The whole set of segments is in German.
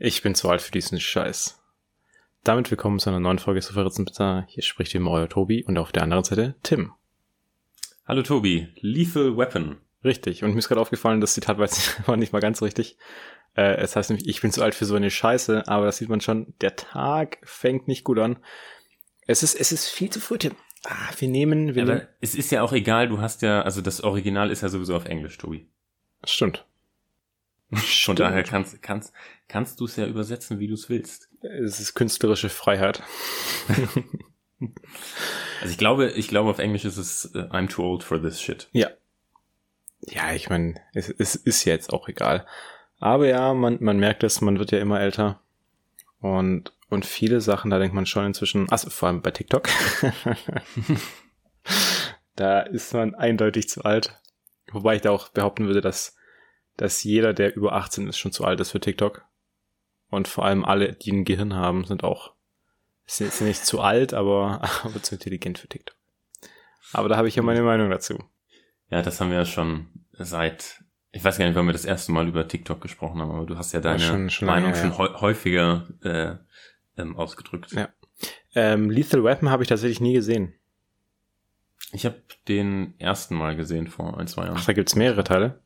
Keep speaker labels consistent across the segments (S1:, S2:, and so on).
S1: Ich bin zu alt für diesen Scheiß. Damit willkommen zu einer neuen Folge Sofaritzenbitter. Hier spricht wie immer euer Tobi und auf der anderen Seite Tim.
S2: Hallo Tobi, Lethal Weapon.
S1: Richtig, und mir ist gerade aufgefallen, das Zitat war nicht mal ganz richtig. Äh, es heißt nämlich, ich bin zu alt für so eine Scheiße, aber das sieht man schon, der Tag fängt nicht gut an. Es ist, es ist viel zu früh, Tim. Ah, wir nehmen, wir
S2: Aber
S1: nehmen.
S2: es ist ja auch egal, du hast ja, also das Original ist ja sowieso auf Englisch, Tobi.
S1: Stimmt.
S2: Von daher kannst, kannst, kannst du es ja übersetzen, wie du es willst.
S1: Es ist künstlerische Freiheit.
S2: Also ich glaube, ich glaube auf Englisch ist es äh, I'm too old for this shit.
S1: Ja. Ja, ich meine, es, es ist ja jetzt auch egal. Aber ja, man, man merkt es, man wird ja immer älter. Und, und viele Sachen, da denkt man schon inzwischen, also vor allem bei TikTok. da ist man eindeutig zu alt. Wobei ich da auch behaupten würde, dass, dass jeder, der über 18 ist, schon zu alt ist für TikTok. Und vor allem alle, die ein Gehirn haben, sind auch, sind, sind nicht zu alt, aber, aber zu intelligent für TikTok. Aber da habe ich ja meine Meinung dazu.
S2: Ja, das haben wir ja schon seit, ich weiß gar nicht, wann wir das erste Mal über TikTok gesprochen haben, aber du hast ja deine
S1: schon- schon
S2: Meinung
S1: lange,
S2: schon
S1: ja.
S2: häu- häufiger äh, ähm, ausgedrückt.
S1: Ja. Ähm, Lethal Weapon habe ich tatsächlich nie gesehen.
S2: Ich habe den ersten Mal gesehen vor ein, zwei Jahren.
S1: Ach, da gibt's mehrere Teile.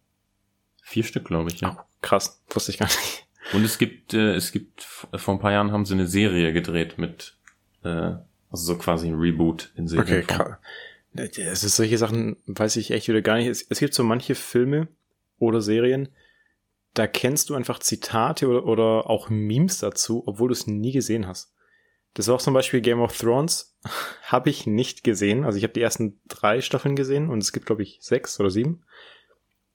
S2: Vier Stück, glaube ich, ja.
S1: Krass, wusste ich gar nicht.
S2: Und es gibt, äh, es gibt, vor ein paar Jahren haben sie eine Serie gedreht mit, äh, also so quasi ein Reboot in Serie.
S1: Okay, krass. Es ist solche Sachen, weiß ich echt wieder gar nicht. Es, es gibt so manche Filme oder Serien, da kennst du einfach Zitate oder, oder auch Memes dazu, obwohl du es nie gesehen hast. Das war auch zum Beispiel Game of Thrones. habe ich nicht gesehen. Also ich habe die ersten drei Staffeln gesehen und es gibt, glaube ich, sechs oder sieben.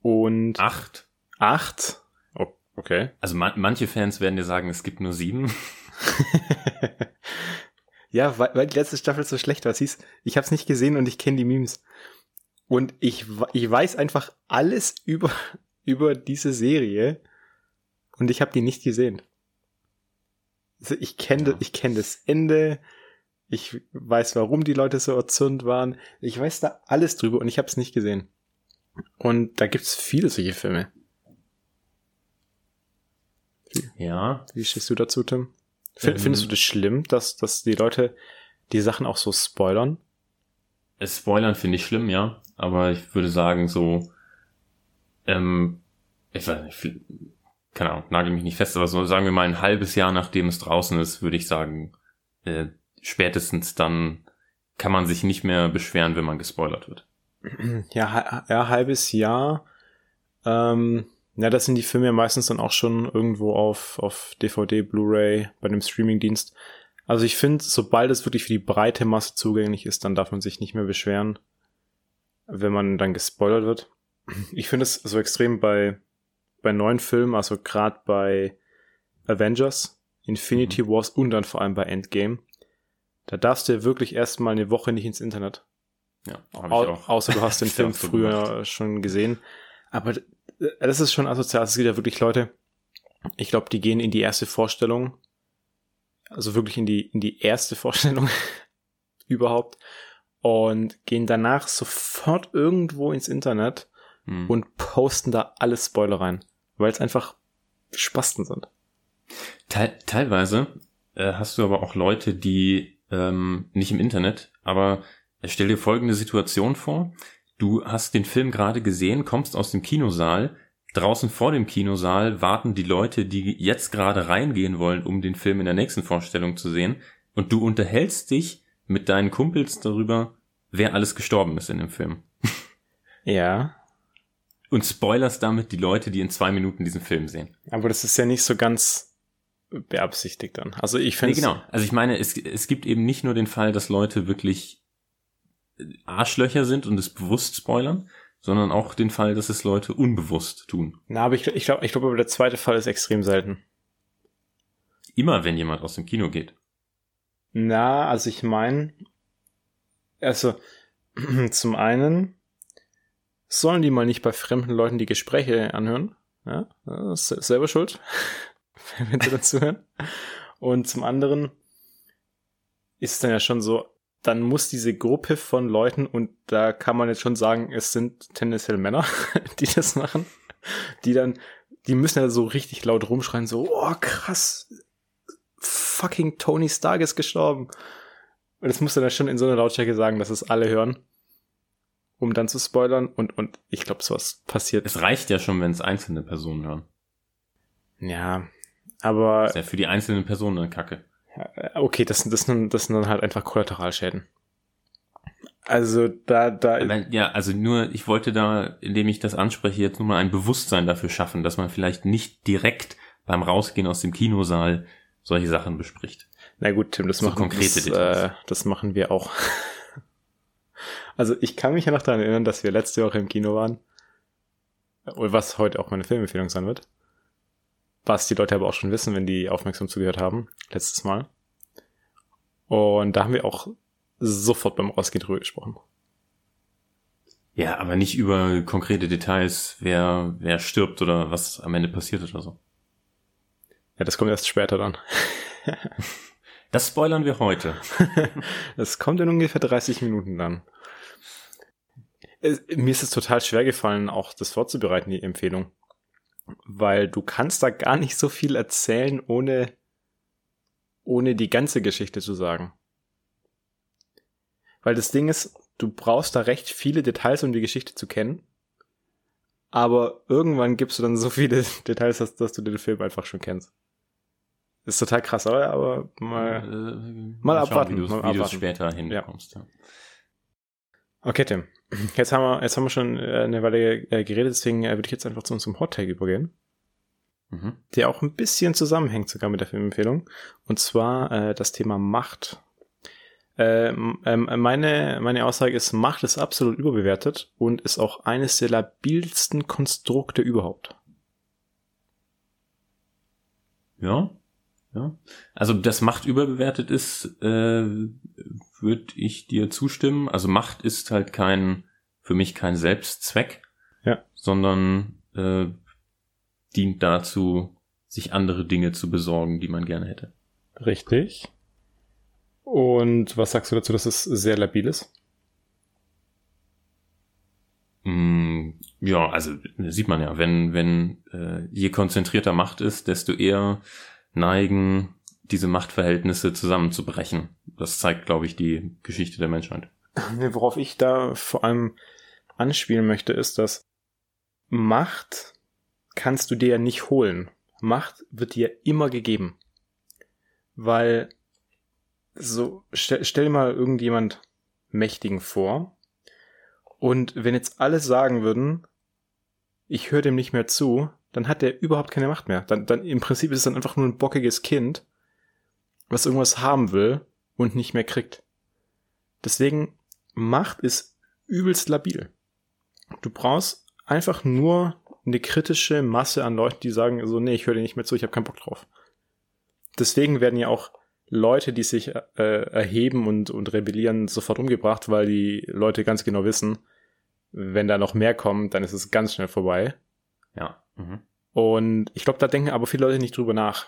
S1: Und
S2: Acht.
S1: acht. Oh, okay.
S2: Also man, manche Fans werden dir sagen, es gibt nur sieben.
S1: ja, weil, weil die letzte Staffel so schlecht war. Siehst, ich habe es nicht gesehen und ich kenne die Memes. Und ich, ich weiß einfach alles über, über diese Serie und ich habe die nicht gesehen. Also ich kenne
S2: Ja.
S1: ich kenn das Ende. Ich weiß, warum die Leute so erzürnt waren. Ich weiß da alles drüber und ich habe es nicht gesehen. Und da gibt's viele solche Filme.
S2: Ja.
S1: Wie stehst du dazu, Tim?
S2: Ähm,
S1: Findest du das schlimm, dass, dass die Leute die Sachen auch so spoilern?
S2: Es Spoilern finde ich schlimm, ja. Aber ich würde sagen, so, ähm, ich weiß nicht, keine Ahnung, nagel mich nicht fest, aber so sagen wir mal ein halbes Jahr nachdem es draußen ist, würde ich sagen, äh, spätestens dann kann man sich nicht mehr beschweren, wenn man gespoilert wird.
S1: Ja, ja halbes Jahr. Ähm, ja, das sind die Filme ja meistens dann auch schon irgendwo auf, auf DVD, Blu-ray, bei dem Streamingdienst. Also ich finde, sobald es wirklich für die breite Masse zugänglich ist, dann darf man sich nicht mehr beschweren, wenn man dann gespoilert wird. Ich finde es so extrem bei, bei neuen Filmen, also gerade bei Avengers, Infinity Wars und dann vor allem bei Endgame. Da darfst du ja wirklich erstmal eine Woche nicht ins Internet.
S2: Ja,
S1: Au
S2: ich auch.
S1: Außer du hast den Film früher
S2: gemacht.
S1: schon gesehen. Aber d- das ist schon asozial. Es gibt ja wirklich Leute, ich glaube, die gehen in die erste Vorstellung, also wirklich in die, in die erste Vorstellung überhaupt und gehen danach sofort irgendwo ins Internet
S2: Hm.
S1: und posten da alle Spoiler rein, weil es einfach Spasten sind.
S2: Teil, teilweise äh, hast du aber auch Leute, die ähm, nicht im Internet, aber stell dir folgende Situation vor. Du hast den Film gerade gesehen, kommst aus dem Kinosaal. Draußen vor dem Kinosaal warten die Leute, die jetzt gerade reingehen wollen, um den Film in der nächsten Vorstellung zu sehen. Und du unterhältst dich mit deinen Kumpels darüber, wer alles gestorben ist in dem Film.
S1: Ja,
S2: Und spoilerst damit die Leute, die in zwei Minuten diesen Film sehen.
S1: aber das ist ja nicht so ganz beabsichtigt dann. Also ich
S2: Nee,
S1: finde
S2: genau. Also ich meine, es, es gibt eben nicht nur den Fall, dass Leute wirklich Arschlöcher sind und es bewusst spoilern, sondern auch den Fall, dass es Leute unbewusst tun.
S1: Na, aber ich, ich glaube, ich glaube, aber der zweite Fall ist extrem selten.
S2: Immer wenn jemand aus dem Kino geht.
S1: Na, also ich meine, also zum einen sollen die mal nicht bei fremden Leuten die Gespräche anhören. Ja, selber schuld, wenn sie dazu hören. Und zum anderen ist es dann ja schon so, dann muss diese Gruppe von Leuten, und da kann man jetzt schon sagen, es sind tendenziell Männer, die das machen, die dann die müssen ja so richtig laut rumschreien, so, oh krass, fucking Tony Stark ist gestorben. Und das musst du dann schon in so einer Lautstärke sagen, dass es alle hören, um dann zu spoilern. Und, und ich glaube, sowas passiert.
S2: Es reicht ja schon, wenn es einzelne Personen hören.
S1: Ja, aber.
S2: Das ist ja für die einzelnen Personen eine Kacke.
S1: Okay, das, das, das sind dann halt einfach Kollateralschäden. Also da, da.
S2: Ja, also nur, ich wollte da, indem ich das anspreche, jetzt nur mal ein Bewusstsein dafür schaffen, dass man vielleicht nicht direkt beim Rausgehen aus dem Kinosaal solche Sachen bespricht.
S1: Na gut, Tim, das, so machen, konkrete das, äh, das machen wir auch. also ich kann mich ja noch daran erinnern, dass wir letzte Woche im Kino waren. Was heute auch meine Filmempfehlung sein wird. Was die Leute aber auch schon wissen, wenn die aufmerksam zugehört haben, letztes Mal. Und da haben wir auch sofort beim Rausgehen drüber gesprochen.
S2: Ja, aber nicht über konkrete Details, wer, wer stirbt oder was am Ende passiert oder so.
S1: Ja, das kommt erst später dann.
S2: das spoilern wir heute.
S1: das kommt in ungefähr 30 Minuten dann. Mir ist es total schwer gefallen, auch das vorzubereiten, die Empfehlung. Weil du kannst da gar nicht so viel erzählen, ohne, ohne die ganze Geschichte zu sagen. Weil das Ding ist, du brauchst da recht viele Details, um die Geschichte zu kennen. Aber irgendwann gibst du dann so viele Details, dass, dass du den Film einfach schon kennst. Ist total krass, oder? Aber mal, äh, mal, abwarten.
S2: Schauen, wie mal abwarten. später hinkommst. Ja.
S1: Okay, Tim. Jetzt haben wir, jetzt haben wir schon äh, eine Weile äh, geredet, deswegen äh, würde ich jetzt einfach zu unserem Hot Take übergehen. Mhm. Der auch ein bisschen zusammenhängt sogar mit der Filmempfehlung. Und zwar äh, das Thema Macht ähm, ähm, meine, meine Aussage ist, Macht ist absolut überbewertet und ist auch eines der labilsten Konstrukte überhaupt.
S2: Ja, ja. Also, dass Macht überbewertet ist, äh, würde ich dir zustimmen. Also Macht ist halt kein, für mich kein Selbstzweck,
S1: ja.
S2: sondern äh, dient dazu, sich andere Dinge zu besorgen, die man gerne hätte.
S1: Richtig. Und was sagst du dazu, dass es sehr labil ist?
S2: Mm, ja, also sieht man ja, wenn, wenn äh, je konzentrierter Macht ist, desto eher neigen diese Machtverhältnisse zusammenzubrechen. Das zeigt, glaube ich, die Geschichte der Menschheit.
S1: Worauf ich da vor allem anspielen möchte, ist, dass Macht kannst du dir ja nicht holen. Macht wird dir immer gegeben. Weil so, stell, stell mal irgendjemand Mächtigen vor. Und wenn jetzt alle sagen würden, ich höre dem nicht mehr zu, dann hat der überhaupt keine Macht mehr. Dann, dann im Prinzip ist es dann einfach nur ein bockiges Kind, was irgendwas haben will und nicht mehr kriegt. Deswegen, Macht ist übelst labil. Du brauchst einfach nur eine kritische Masse an Leuten, die sagen so, nee, ich höre dir nicht mehr zu, ich habe keinen Bock drauf. Deswegen werden ja auch Leute, die sich äh, erheben und, und rebellieren, sofort umgebracht, weil die Leute ganz genau wissen, wenn da noch mehr kommen, dann ist es ganz schnell vorbei.
S2: Ja. Mhm.
S1: Und ich glaube, da denken aber viele Leute nicht drüber nach.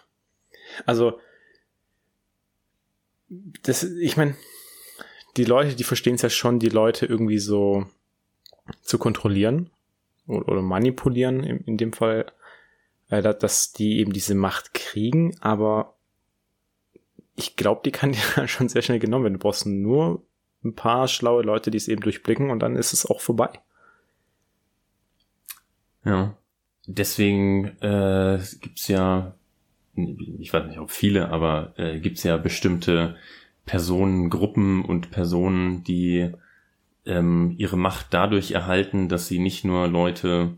S1: Also, das, ich meine, die Leute, die verstehen es ja schon, die Leute irgendwie so zu kontrollieren oder, oder manipulieren, in, in dem Fall, äh, dass die eben diese Macht kriegen, aber ich glaube, die kann dir schon sehr schnell genommen werden. Du brauchst nur ein paar schlaue Leute, die es eben durchblicken und dann ist es auch vorbei.
S2: Ja. Deswegen äh, gibt's ja, ich weiß nicht, ob viele, aber äh, gibt's ja bestimmte Personengruppen und Personen, die ähm, ihre Macht dadurch erhalten, dass sie nicht nur Leute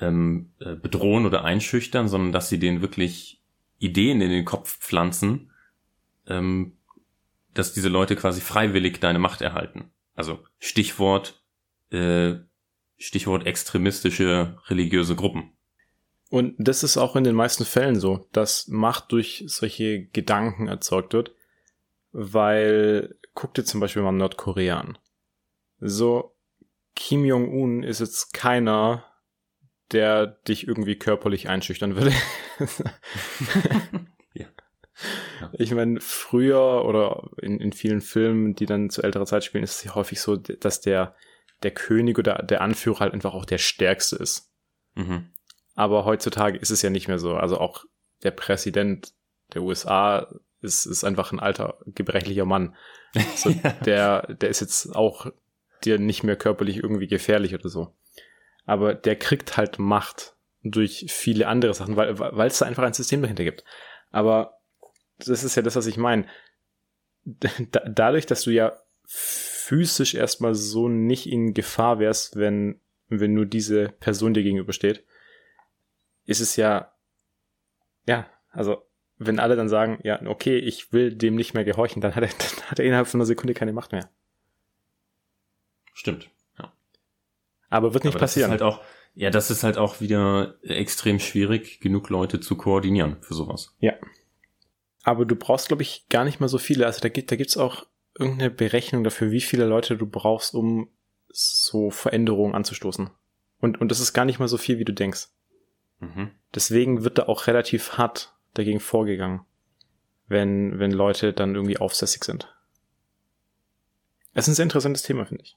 S2: ähm, äh, bedrohen oder einschüchtern, sondern dass sie denen wirklich Ideen in den Kopf pflanzen, ähm, dass diese Leute quasi freiwillig deine Macht erhalten. Also Stichwort, äh, Stichwort extremistische religiöse Gruppen.
S1: Und das ist auch in den meisten Fällen so, dass Macht durch solche Gedanken erzeugt wird, weil guck dir zum Beispiel mal Nordkorea an. So, Kim Jong-un ist jetzt keiner, der dich irgendwie körperlich einschüchtern würde. Ich meine, früher oder in, in vielen Filmen, die dann zu älterer Zeit spielen, ist es ja häufig so, dass der, der König oder der Anführer halt einfach auch der Stärkste ist. Mhm. Aber heutzutage ist es ja nicht mehr so. Also auch der Präsident der USA ist, ist einfach ein alter, gebrechlicher Mann. So, ja. der, der ist jetzt auch dir nicht mehr körperlich irgendwie gefährlich oder so. Aber der kriegt halt Macht durch viele andere Sachen, weil weil es da einfach ein System dahinter gibt. Aber das ist ja das, was ich meine. Da, dadurch, dass du ja physisch erstmal so nicht in Gefahr wärst, wenn, wenn nur diese Person dir gegenübersteht, ist es ja, ja, also wenn alle dann sagen, ja, okay, ich will dem nicht mehr gehorchen, dann hat er, dann hat er innerhalb von einer Sekunde keine Macht mehr.
S2: Stimmt, ja.
S1: Aber wird nicht Aber passieren.
S2: halt auch, ja, das ist halt auch wieder extrem schwierig, genug Leute zu koordinieren für sowas.
S1: Ja. Aber du brauchst, glaube ich, gar nicht mal so viele. Also da gibt, da gibt's auch irgendeine Berechnung dafür, wie viele Leute du brauchst, um so Veränderungen anzustoßen. Und, und das ist gar nicht mal so viel, wie du denkst. Mhm. Deswegen wird da auch relativ hart dagegen vorgegangen, wenn, wenn Leute dann irgendwie aufsässig sind. Es ist ein sehr interessantes Thema, finde ich.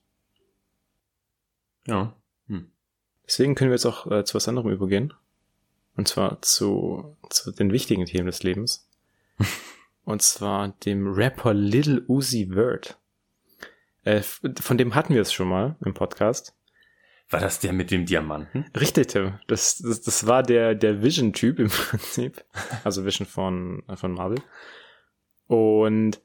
S2: Ja. Hm.
S1: Deswegen können wir jetzt auch äh, zu was anderem übergehen. Und zwar zu, zu den wichtigen Themen des Lebens. und zwar dem Rapper Little Uzi Vert. Äh, von dem hatten wir es schon mal im Podcast.
S2: War das der mit dem Diamanten?
S1: Richtig, Tim. Das, das, das war der, der Vision-Typ im Prinzip. Also Vision von, von Marvel. Und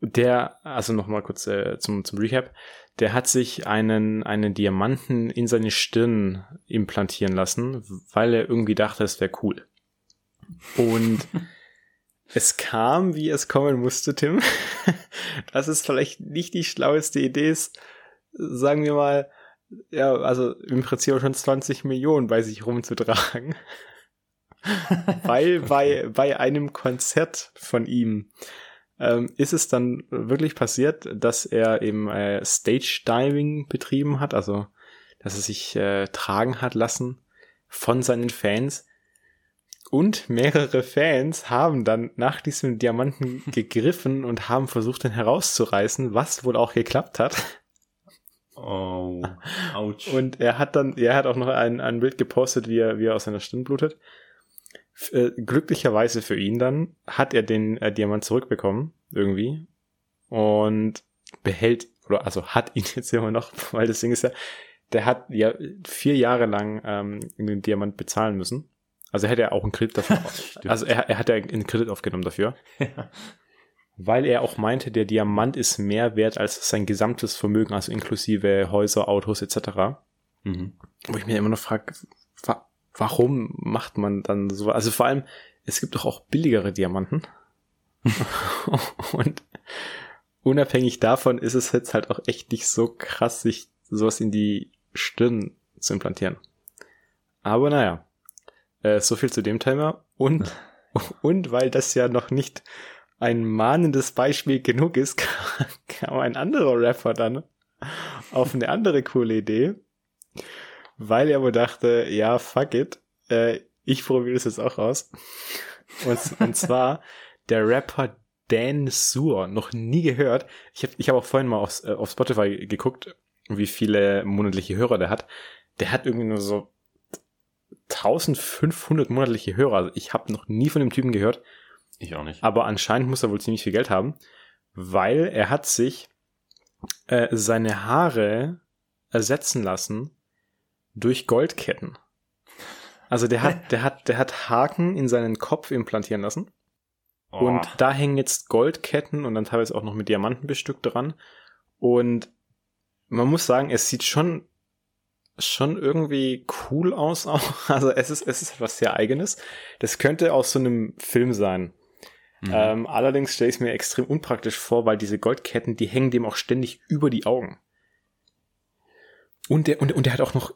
S1: der, also nochmal kurz äh, zum, zum Recap, der hat sich einen, einen Diamanten in seine Stirn implantieren lassen, weil er irgendwie dachte, es wäre cool. Und es kam, wie es kommen musste, Tim. Das ist vielleicht nicht die schlaueste Idee ist, sagen wir mal, ja, also im Prinzip schon 20 Millionen bei sich rumzutragen. weil bei, bei einem Konzert von ihm ähm, ist es dann wirklich passiert, dass er eben äh, Stage Diving betrieben hat, also dass er sich äh, tragen hat lassen von seinen Fans. Und mehrere Fans haben dann nach diesem Diamanten gegriffen und haben versucht, ihn herauszureißen, was wohl auch geklappt hat.
S2: Oh, ouch.
S1: Und er hat dann, er hat auch noch ein, ein Bild gepostet, wie er, wie er aus seiner Stirn blutet. Äh, glücklicherweise für ihn dann hat er den äh, Diamant zurückbekommen, irgendwie. Und behält, oder also hat ihn jetzt immer noch, weil das Ding ist ja, der hat ja vier Jahre lang ähm, den Diamant bezahlen müssen. Also hätte er auch einen Kredit dafür. also er, er hat ja einen Kredit aufgenommen dafür. Ja. Weil er auch meinte, der Diamant ist mehr wert als sein gesamtes Vermögen, also inklusive Häuser, Autos etc. Mhm. Wo ich mir immer noch frage, warum macht man dann so? Also vor allem, es gibt doch auch billigere Diamanten. und unabhängig davon ist es jetzt halt auch echt nicht so krass, sich sowas in die Stirn zu implantieren. Aber naja, äh, so viel zu dem Thema. Und, und weil das ja noch nicht ein mahnendes Beispiel genug ist, kam ein anderer Rapper dann auf eine andere coole Idee weil er wohl dachte, ja, fuck it, äh, ich probiere das jetzt auch aus. Und, und zwar der Rapper Dan Sur, noch nie gehört. Ich habe ich hab auch vorhin mal auf, äh, auf Spotify geguckt, wie viele monatliche Hörer der hat. Der hat irgendwie nur so 1500 monatliche Hörer. Also ich habe noch nie von dem Typen gehört.
S2: Ich auch nicht.
S1: Aber anscheinend muss er wohl ziemlich viel Geld haben, weil er hat sich äh, seine Haare ersetzen lassen durch Goldketten. Also der hat, der hat, der hat Haken in seinen Kopf implantieren lassen. Oh. Und da hängen jetzt Goldketten und dann teilweise auch noch mit Diamanten bestückt dran. Und man muss sagen, es sieht schon, schon irgendwie cool aus auch. Also es ist, es ist etwas sehr eigenes. Das könnte aus so einem Film sein. Mhm. Ähm, allerdings stelle ich es mir extrem unpraktisch vor, weil diese Goldketten, die hängen dem auch ständig über die Augen. Und der, und, und der hat auch noch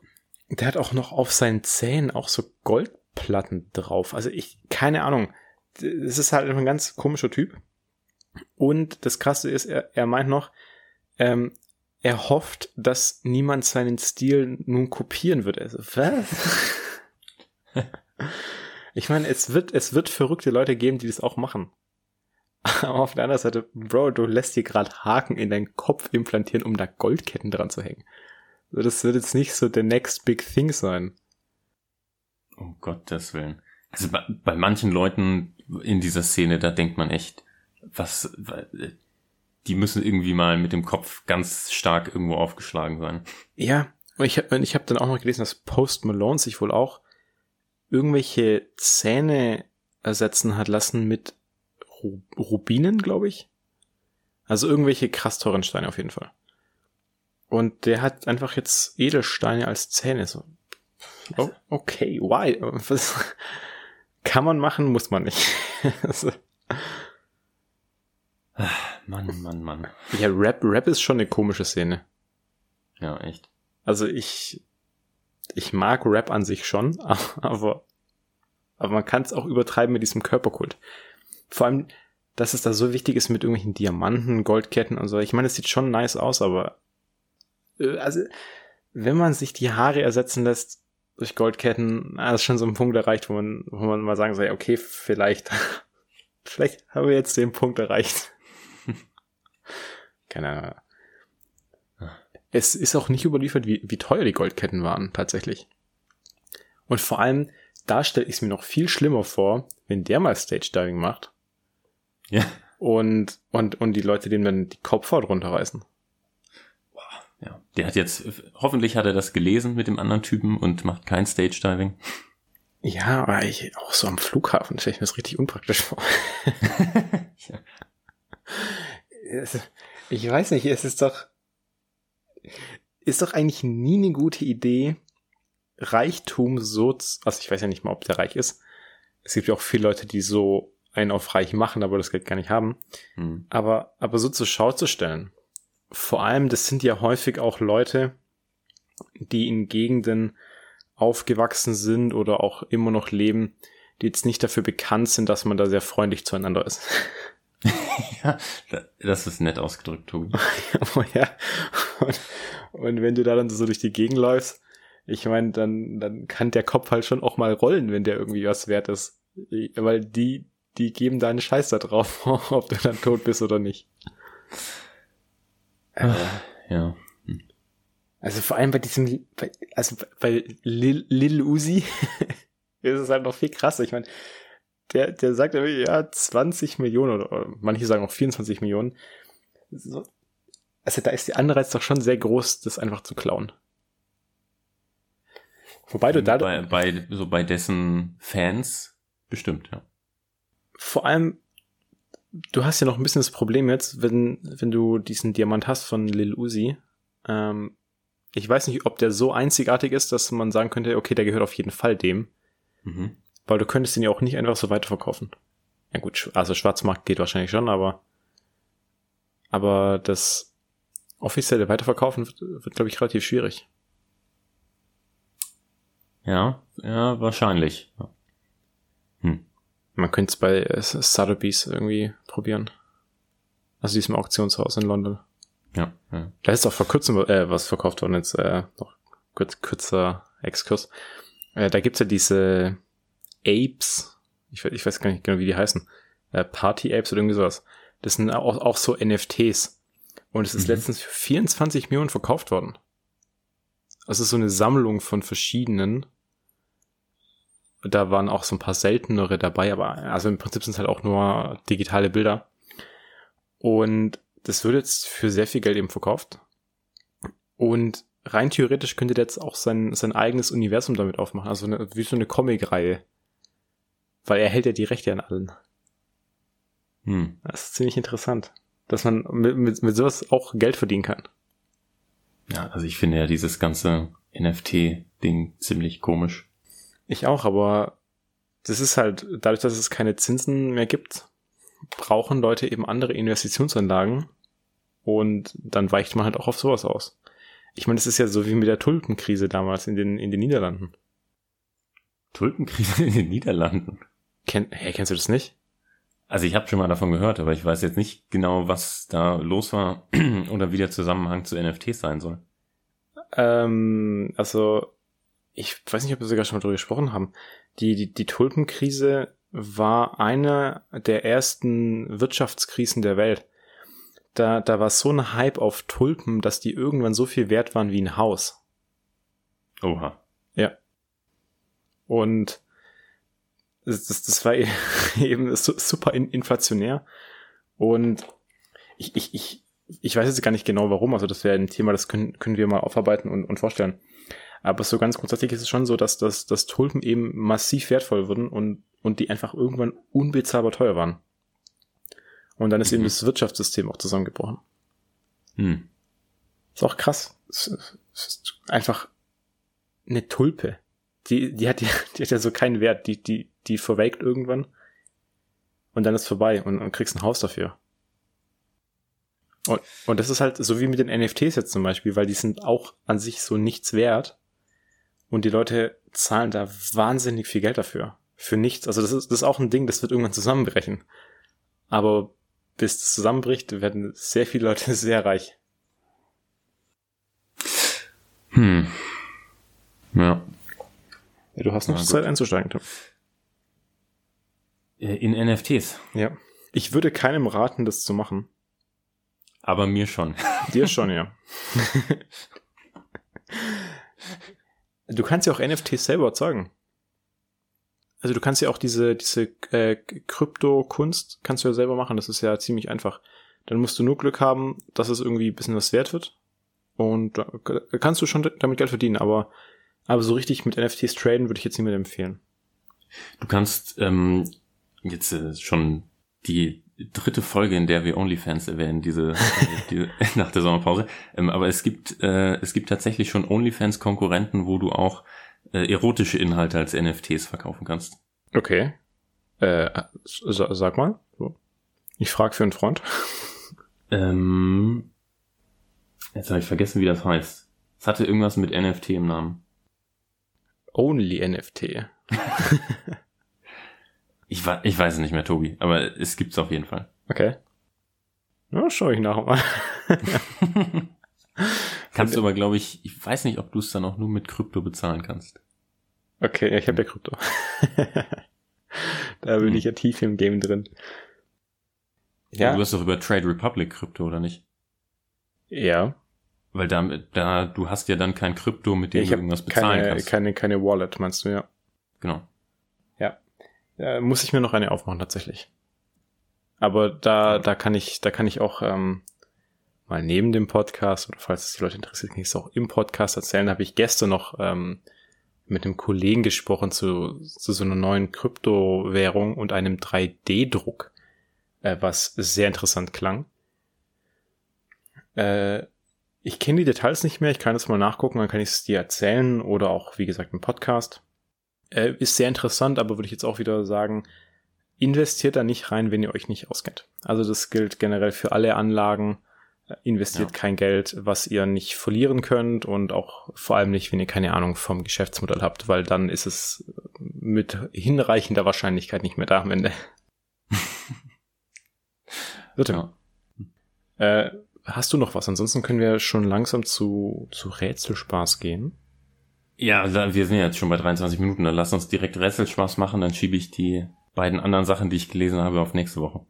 S1: der hat auch noch auf seinen Zähnen auch so Goldplatten drauf. Also ich, keine Ahnung. Es ist halt ein ganz komischer Typ. Und das Krasse ist, er, er meint noch, ähm, er hofft, dass niemand seinen Stil nun kopieren wird. Also, was? ich meine, es wird, es wird verrückte Leute geben, die das auch machen. Aber auf der anderen Seite, Bro, du lässt dir gerade Haken in deinen Kopf implantieren, um da Goldketten dran zu hängen. Das wird jetzt nicht so der next big thing sein.
S2: Um Gottes Willen. Also bei, bei manchen Leuten in dieser Szene, da denkt man echt, was, die müssen irgendwie mal mit dem Kopf ganz stark irgendwo aufgeschlagen sein.
S1: Ja, und ich habe ich hab dann auch noch gelesen, dass Post Malone sich wohl auch irgendwelche Zähne ersetzen hat lassen mit Rubinen, glaube ich. Also irgendwelche krass teuren Steine auf jeden Fall. Und der hat einfach jetzt Edelsteine als Zähne. So. Oh, okay, why? Was kann man machen, muss man nicht. also.
S2: Mann, Mann, Mann.
S1: Ja, Rap, Rap ist schon eine komische Szene.
S2: Ja, echt.
S1: Also ich, ich mag Rap an sich schon, aber, aber man kann es auch übertreiben mit diesem Körperkult. Vor allem, dass es da so wichtig ist mit irgendwelchen Diamanten, Goldketten und so. Ich meine, es sieht schon nice aus, aber äh, also wenn man sich die Haare ersetzen lässt durch Goldketten, das ist schon so ein Punkt erreicht, wo man, wo man mal sagen soll, okay, vielleicht, vielleicht haben wir jetzt den Punkt erreicht. Keine Ahnung. Es ist auch nicht überliefert, wie, wie teuer die Goldketten waren, tatsächlich. Und vor allem, da stelle ich es mir noch viel schlimmer vor, wenn der mal Stage Diving macht.
S2: Ja.
S1: Und, und, und die Leute dem dann die Kopfhaut runterreißen.
S2: Ja, der hat jetzt, hoffentlich hat er das gelesen mit dem anderen Typen und macht kein Stage Diving.
S1: Ja, aber ich, auch so am Flughafen stelle ich mir das richtig unpraktisch vor. ja. Ich weiß nicht, es ist doch, ist doch eigentlich nie eine gute Idee, Reichtum so, also ich weiß ja nicht mal, ob der reich ist. Es gibt ja auch viele Leute, die so einen auf reich machen, aber das Geld gar nicht haben. Hm. Aber, aber so zur Schau zu stellen. Vor allem, das sind ja häufig auch Leute, die in Gegenden aufgewachsen sind oder auch immer noch leben, die jetzt nicht dafür bekannt sind, dass man da sehr freundlich zueinander ist.
S2: ja, das ist nett ausgedrückt, Tobi.
S1: ja. Und, und, wenn du da dann so durch die Gegend läufst, ich meine, dann, dann kann der Kopf halt schon auch mal rollen, wenn der irgendwie was wert ist. Weil die, die geben da einen Scheiß da drauf, ob du dann tot bist oder nicht.
S2: Äh, ja.
S1: Also vor allem bei diesem, bei, also bei Lil, Lil Uzi ist es halt noch viel krasser. Ich meine, der, der sagt ja 20 Millionen oder, oder manche sagen auch 24 Millionen. So, also da ist der Anreiz doch schon sehr groß, das einfach zu klauen.
S2: Wobei du da bei, bei so bei dessen Fans bestimmt, ja.
S1: Vor allem du hast ja noch ein bisschen das Problem jetzt, wenn wenn du diesen Diamant hast von Lil Uzi. Ähm, ich weiß nicht, ob der so einzigartig ist, dass man sagen könnte, okay, der gehört auf jeden Fall dem. Mhm. Weil du könntest ihn ja auch nicht einfach so weiterverkaufen. Ja gut, also Schwarzmarkt geht wahrscheinlich schon, aber aber das offizielle Weiterverkaufen wird, wird glaube ich, relativ schwierig.
S2: Ja, ja, wahrscheinlich.
S1: Hm. Man könnte es bei äh, Sotheby's irgendwie probieren. Also diesem Auktionshaus in London.
S2: Ja. ja.
S1: Da ist auch vor kurzem äh, was verkauft worden, jetzt äh, noch kurz, kurzer Exkurs. Äh, da gibt's ja diese Apes, ich, ich weiß gar nicht genau, wie die heißen, äh, Party Apes oder irgendwie sowas. Das sind auch, auch so NFTs. Und es ist mhm. letztens für 24 Millionen verkauft worden. Also so eine Sammlung von verschiedenen. Da waren auch so ein paar seltenere dabei, aber also im Prinzip sind es halt auch nur digitale Bilder. Und das wird jetzt für sehr viel Geld eben verkauft. Und rein theoretisch könnte der jetzt auch sein, sein eigenes Universum damit aufmachen. Also eine, wie so eine Comic-Reihe. Weil er hält ja die Rechte an allen. Hm. Das ist ziemlich interessant. Dass man mit, mit, mit sowas auch Geld verdienen kann.
S2: Ja, also ich finde ja dieses ganze NFT-Ding ziemlich komisch.
S1: Ich auch, aber das ist halt, dadurch, dass es keine Zinsen mehr gibt, brauchen Leute eben andere Investitionsanlagen und dann weicht man halt auch auf sowas aus. Ich meine, das ist ja so wie mit der Tulpenkrise damals in den, in den Niederlanden.
S2: Tulpenkrise in den Niederlanden?
S1: Ken, hey, kennst du das nicht?
S2: Also ich habe schon mal davon gehört, aber ich weiß jetzt nicht genau, was da los war oder wie der Zusammenhang zu NFTs sein soll.
S1: Ähm, also ich weiß nicht, ob wir sogar schon mal drüber gesprochen haben. Die, die, die Tulpenkrise war eine der ersten Wirtschaftskrisen der Welt. Da, da war so ein Hype auf Tulpen, dass die irgendwann so viel wert waren wie ein Haus.
S2: Oha.
S1: Ja. Und das, das, das war eben super inflationär. Und ich, ich, ich, ich weiß jetzt gar nicht genau warum. Also das wäre ein Thema, das können, können wir mal aufarbeiten und, und vorstellen. Aber so ganz grundsätzlich ist es schon so, dass, dass, dass Tulpen eben massiv wertvoll wurden und, und die einfach irgendwann unbezahlbar teuer waren. Und dann ist mhm. eben das Wirtschaftssystem auch zusammengebrochen. Mhm. Ist auch krass. Es ist einfach eine Tulpe. Die, die hat, die, die hat ja so keinen Wert. Die, die, die verwelkt irgendwann. Und dann ist vorbei und, und kriegst ein Haus dafür. Und, und das ist halt so wie mit den NFTs jetzt zum Beispiel, weil die sind auch an sich so nichts wert. Und die Leute zahlen da wahnsinnig viel Geld dafür. Für nichts. Also das ist, das ist auch ein Ding, das wird irgendwann zusammenbrechen. Aber bis es zusammenbricht, werden sehr viele Leute sehr reich.
S2: Hm. Ja.
S1: ja du hast noch Zeit einzusteigen, Tom.
S2: Äh, in NFTs.
S1: Ja. Ich würde keinem raten, das zu machen.
S2: Aber mir schon.
S1: Dir schon, ja. du kannst ja auch NFTs selber erzeugen. Also du kannst ja auch diese, diese äh, Krypto-Kunst kannst du ja selber machen, das ist ja ziemlich einfach. Dann musst du nur Glück haben, dass es irgendwie ein bisschen was wert wird. Und da kannst du schon damit Geld verdienen, aber, aber so richtig mit NFTs traden würde ich jetzt mehr empfehlen.
S2: Du kannst ähm, jetzt äh, schon die dritte Folge, in der wir OnlyFans erwähnen, diese, diese nach der Sommerpause. Ähm, aber es gibt äh, es gibt tatsächlich schon OnlyFans-Konkurrenten, wo du auch äh, erotische Inhalte als NFTs verkaufen kannst.
S1: Okay. Äh, sag mal. Ich frage für einen Freund.
S2: Ähm, jetzt habe ich vergessen, wie das heißt. Es hatte irgendwas mit NFT im Namen.
S1: Only NFT.
S2: ich, ich weiß es nicht mehr, Tobi, aber es gibt's auf jeden Fall.
S1: Okay. Na, schau ich nachher mal.
S2: kannst du aber, glaube ich, ich weiß nicht, ob du es dann auch nur mit Krypto bezahlen kannst.
S1: Okay, ich habe ja Krypto. da bin hm. ich ja tief im Game drin.
S2: Ja. Du hast doch über Trade Republic Krypto, oder nicht?
S1: Ja.
S2: Weil da, da, du hast ja dann kein Krypto, mit dem
S1: ich
S2: du irgendwas bezahlen
S1: keine,
S2: kannst.
S1: Keine, keine Wallet, meinst du, ja.
S2: Genau.
S1: Ja. Muss ich mir noch eine aufmachen, tatsächlich. Aber da, da kann ich, da kann ich auch ähm, mal neben dem Podcast, oder falls es die Leute interessiert, kann ich es auch im Podcast erzählen, da habe ich gestern noch ähm, mit einem Kollegen gesprochen zu, zu so einer neuen Kryptowährung und einem 3D-Druck, äh, was sehr interessant klang. Äh, ich kenne die Details nicht mehr, ich kann es mal nachgucken, dann kann ich es dir erzählen oder auch, wie gesagt, im Podcast. Äh, ist sehr interessant, aber würde ich jetzt auch wieder sagen, investiert da nicht rein, wenn ihr euch nicht auskennt. Also das gilt generell für alle Anlagen. Äh, investiert ja. kein Geld, was ihr nicht verlieren könnt und auch vor allem nicht, wenn ihr keine Ahnung vom Geschäftsmodell habt, weil dann ist es mit hinreichender Wahrscheinlichkeit nicht mehr da am Ende. Bitte. Ja. Äh, hast du noch was? Ansonsten können wir schon langsam zu, zu Rätselspaß gehen.
S2: Ja, wir sind jetzt schon bei 23 Minuten. Dann lass uns direkt Rätselspaß machen. Dann schiebe ich die beiden anderen Sachen, die ich gelesen habe, auf nächste Woche.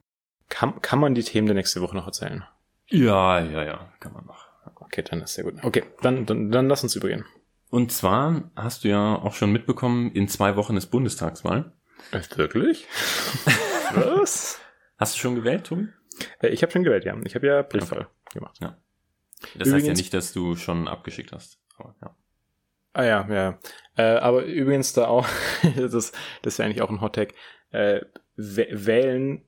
S1: Kann, kann man die Themen der nächste Woche noch erzählen?
S2: Ja, ja, ja, kann man noch.
S1: Okay, dann ist sehr gut. Okay, dann, dann, dann lass uns übergehen.
S2: Und zwar hast du ja auch schon mitbekommen, in zwei Wochen ist Bundestagswahl.
S1: Äh, wirklich?
S2: Was? Hast du schon gewählt, Tobi?
S1: Äh, ich habe schon gewählt, ja. Ich habe ja Briefwahl okay. gemacht.
S2: Ja. Das übrigens, heißt ja nicht, dass du schon abgeschickt hast. Aber, ja.
S1: Ah ja, ja. Äh, aber übrigens da auch, das, ist, das ist ja eigentlich auch ein Hottag, äh, wählen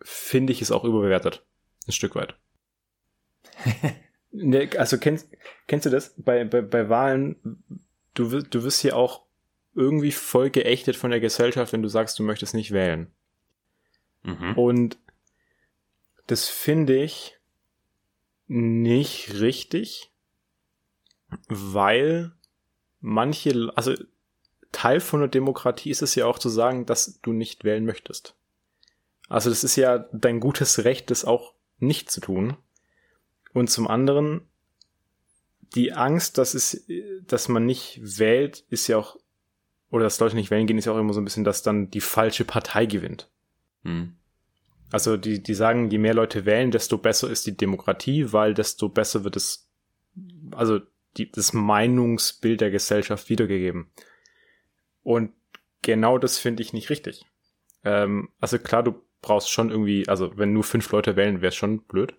S1: finde ich ist auch überbewertet. Ein Stück weit. ne, also kennst, kennst du das? Bei, bei, bei Wahlen, du, du wirst hier auch irgendwie voll geächtet von der Gesellschaft, wenn du sagst, du möchtest nicht wählen. Mhm. Und das finde ich nicht richtig, weil manche, also Teil von der Demokratie ist es ja auch zu sagen, dass du nicht wählen möchtest. Also das ist ja dein gutes Recht, das auch nicht zu tun. Und zum anderen, die Angst, dass es, dass man nicht wählt, ist ja auch, oder dass Leute nicht wählen gehen, ist ja auch immer so ein bisschen, dass dann die falsche Partei gewinnt. Hm. Also die, die sagen, je mehr Leute wählen, desto besser ist die Demokratie, weil desto besser wird es, also die, das Meinungsbild der Gesellschaft wiedergegeben. Und genau das finde ich nicht richtig. Ähm, also klar, du brauchst schon irgendwie, also wenn nur fünf Leute wählen, wäre es schon blöd.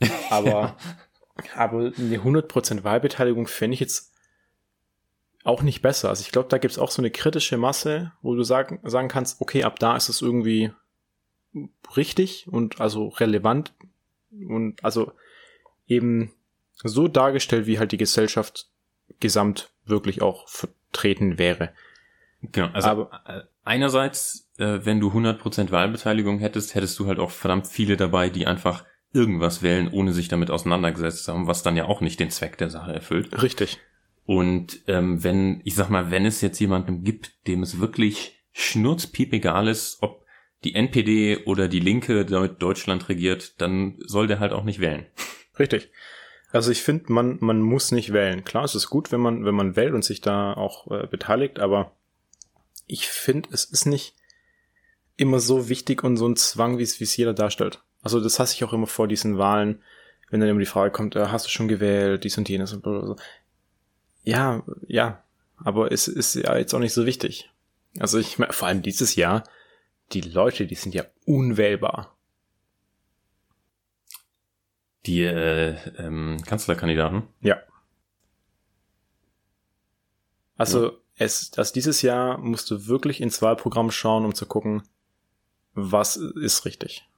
S1: Aber, ja. aber eine 100% Wahlbeteiligung fände ich jetzt auch nicht besser. Also ich glaube, da gibt es auch so eine kritische Masse, wo du sagen, sagen kannst, okay, ab da ist es irgendwie richtig und also relevant und also eben so dargestellt, wie halt die Gesellschaft gesamt wirklich auch vertreten wäre.
S2: Genau, also Aber, äh, einerseits, äh, wenn du 100% Wahlbeteiligung hättest, hättest du halt auch verdammt viele dabei, die einfach irgendwas wählen, ohne sich damit auseinandergesetzt haben, was dann ja auch nicht den Zweck der Sache erfüllt.
S1: Richtig.
S2: Und ähm, wenn, ich sag mal, wenn es jetzt jemanden gibt, dem es wirklich schnurzpiep egal ist, ob die NPD oder die Linke damit Deutschland regiert, dann soll der halt auch nicht wählen.
S1: Richtig. Also ich finde, man, man muss nicht wählen. Klar, es ist gut, wenn man, wenn man wählt und sich da auch äh, beteiligt, aber ich finde, es ist nicht immer so wichtig und so ein Zwang, wie es, wie es jeder darstellt. Also das hasse ich auch immer vor diesen Wahlen, wenn dann immer die Frage kommt, äh, hast du schon gewählt, dies und jenes und so. Ja, ja, aber es ist ja jetzt auch nicht so wichtig. Also ich meine, vor allem dieses Jahr, die Leute, die sind ja unwählbar.
S2: Die äh, ähm, Kanzlerkandidaten?
S1: Ja. Also ja. es, also dieses Jahr musst du wirklich ins Wahlprogramm schauen, um zu gucken, was ist richtig.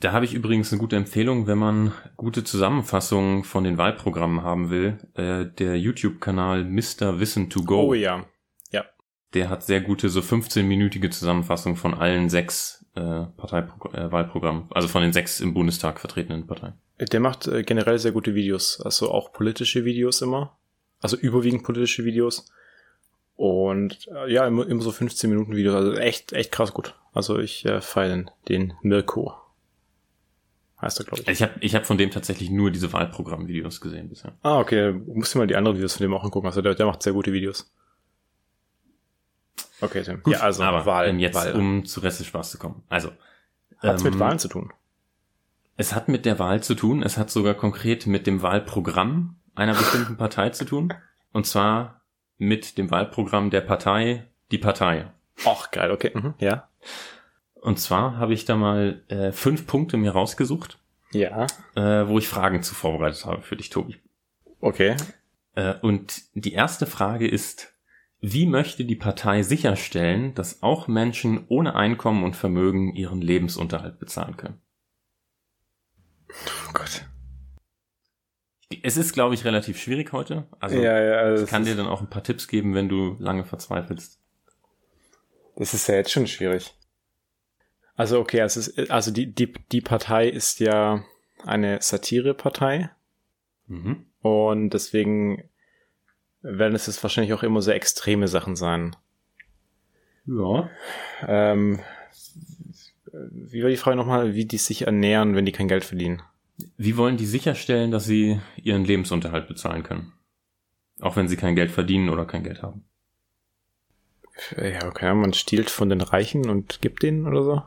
S2: Da habe ich übrigens eine gute Empfehlung, wenn man gute Zusammenfassungen von den Wahlprogrammen haben will. Äh, der YouTube-Kanal Mr. Wissen to Go.
S1: Oh ja. Ja.
S2: Der hat sehr gute, so 15-minütige Zusammenfassung von allen sechs äh, Parteiwahlprogrammen, äh, also von den sechs im Bundestag vertretenen Parteien.
S1: Der macht äh, generell sehr gute Videos, also auch politische Videos immer. Also überwiegend politische Videos. Und äh, ja, immer, immer so 15 Minuten Videos, also echt, echt krass gut. Also ich äh, feilen den Mirko. Heißt er, glaube ich.
S2: Ich habe ich hab von dem tatsächlich nur diese Wahlprogramm-Videos gesehen bisher.
S1: Ah, okay. Musst du mal die anderen Videos von dem auch angucken. Also der, der macht sehr gute Videos. Okay, Tim.
S2: Gut, ja, also aber Wahl, jetzt, Wahl. um zu Reste Spaß zu kommen. Also.
S1: Hat's ähm, mit Wahlen zu tun?
S2: Es hat mit der Wahl zu tun. Es hat sogar konkret mit dem Wahlprogramm einer bestimmten Partei zu tun. Und zwar mit dem Wahlprogramm der Partei Die Partei.
S1: Ach, geil, okay. Mhm, ja.
S2: Und zwar habe ich da mal äh, fünf Punkte mir rausgesucht.
S1: Ja.
S2: Äh, wo ich Fragen zu vorbereitet habe für dich, Tobi.
S1: Okay.
S2: Äh, und die erste Frage ist, wie möchte die Partei sicherstellen, dass auch Menschen ohne Einkommen und Vermögen ihren Lebensunterhalt bezahlen können?
S1: Oh Gott.
S2: Es ist, glaube ich, relativ schwierig heute. Also
S1: ja, ja,
S2: also ich kann dir dann auch ein paar Tipps geben, wenn du lange verzweifelst.
S1: Das ist ja jetzt schon schwierig. Also okay, also, ist, also die, die, die Partei ist ja eine Satirepartei. Mhm. Und deswegen werden es jetzt wahrscheinlich auch immer sehr extreme Sachen sein.
S2: Ja.
S1: Ähm, wie war die Frage nochmal, wie die sich ernähren, wenn die kein Geld verdienen?
S2: Wie wollen die sicherstellen, dass sie ihren Lebensunterhalt bezahlen können? Auch wenn sie kein Geld verdienen oder kein Geld haben.
S1: Ja, okay, man stiehlt von den Reichen und gibt denen oder so?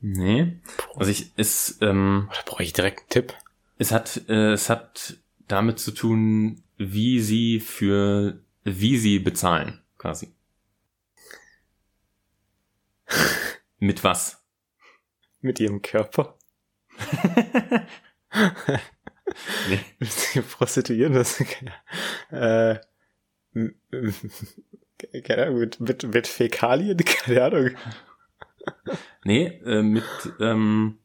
S2: Nee. Also ich, es, ähm,
S1: Da brauche ich direkt einen Tipp.
S2: Es hat, äh, es hat damit zu tun, wie sie für, wie sie bezahlen, quasi. Mit was?
S1: Mit ihrem Körper. nee. Prostituieren das. äh, keine Ahnung, mit, mit, mit Fäkalien, keine Ahnung.
S2: Nee, äh, mit ähm,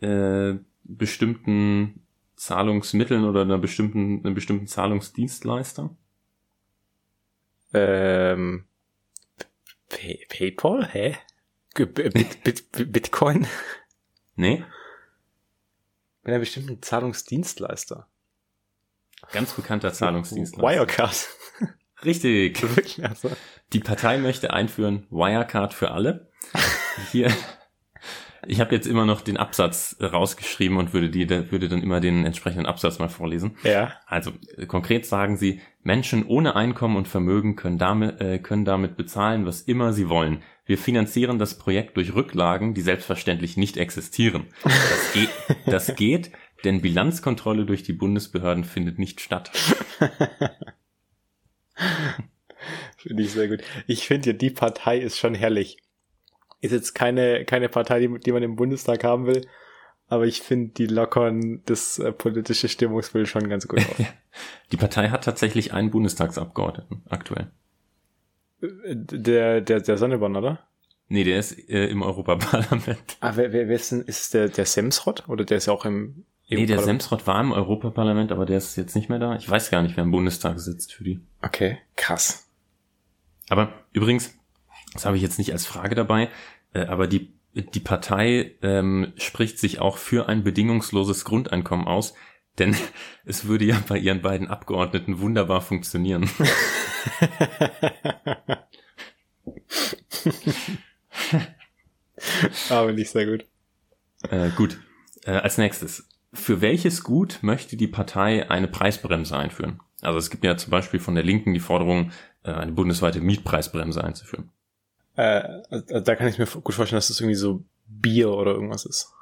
S2: äh, bestimmten Zahlungsmitteln oder einer bestimmten, einem bestimmten Zahlungsdienstleister?
S1: Ähm, Pay PayPal? Hä? Bit, Bit, Bit, Bitcoin?
S2: Nee.
S1: Mit einem bestimmten Zahlungsdienstleister.
S2: Ganz bekannter Zahlungsdienstleister.
S1: Wirecard.
S2: Richtig. Also. Die Partei möchte einführen Wirecard für alle. Hier, ich habe jetzt immer noch den Absatz rausgeschrieben und würde die, würde dann immer den entsprechenden Absatz mal vorlesen.
S1: Ja.
S2: Also konkret sagen sie, Menschen ohne Einkommen und Vermögen können damit, äh, können damit bezahlen, was immer sie wollen. Wir finanzieren das Projekt durch Rücklagen, die selbstverständlich nicht existieren. Das, geht, das geht, denn Bilanzkontrolle durch die Bundesbehörden findet nicht statt.
S1: Finde ich sehr gut. Ich finde ja, die Partei ist schon herrlich. Ist jetzt keine, keine Partei, die, die man im Bundestag haben will, aber ich finde, die lockern das äh, politische Stimmungsbild schon ganz gut aus.
S2: die Partei hat tatsächlich einen Bundestagsabgeordneten aktuell.
S1: Der, der, der Sonneborn, oder?
S2: Nee, der ist äh, im Europaparlament.
S1: Ah, wer, wer, wer ist denn, ist der, der Semsrott? Oder der ist ja auch im,
S2: im Nee, der Semsrott war im Europaparlament, aber der ist jetzt nicht mehr da. Ich weiß gar nicht, wer im Bundestag sitzt für die.
S1: Okay, krass.
S2: Aber übrigens, das habe ich jetzt nicht als Frage dabei, äh, aber die, die Partei ähm, spricht sich auch für ein bedingungsloses Grundeinkommen aus, denn es würde ja bei ihren beiden Abgeordneten wunderbar funktionieren.
S1: Aber nicht sehr gut.
S2: Äh, gut. Äh, als nächstes. Für welches Gut möchte die Partei eine Preisbremse einführen? Also es gibt ja zum Beispiel von der Linken die Forderung, äh, eine bundesweite Mietpreisbremse einzuführen.
S1: Äh, also da kann ich mir gut vorstellen, dass das irgendwie so Bier oder irgendwas ist.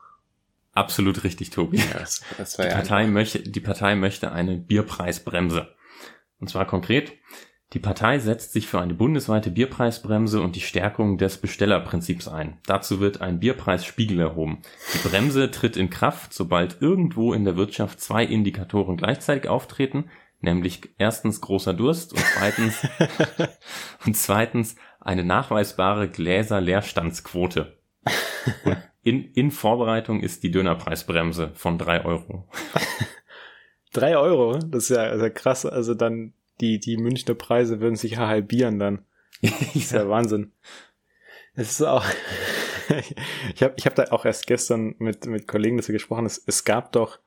S2: Absolut richtig, Tobi. Ja, das, das die, Partei möchte, die Partei möchte eine Bierpreisbremse. Und zwar konkret, die Partei setzt sich für eine bundesweite Bierpreisbremse und die Stärkung des Bestellerprinzips ein. Dazu wird ein Bierpreisspiegel erhoben. Die Bremse tritt in Kraft, sobald irgendwo in der Wirtschaft zwei Indikatoren gleichzeitig auftreten, nämlich erstens großer Durst und zweitens, und zweitens eine nachweisbare Gläser-Leerstandsquote. in, in Vorbereitung ist die Dönerpreisbremse von drei Euro.
S1: drei Euro? Das ist ja also krass. Also dann die, die Münchner Preise würden sich halbieren dann. Das ist ja Wahnsinn. Es ist auch, ich habe ich hab da auch erst gestern mit, mit Kollegen dazu gesprochen, es, es gab doch,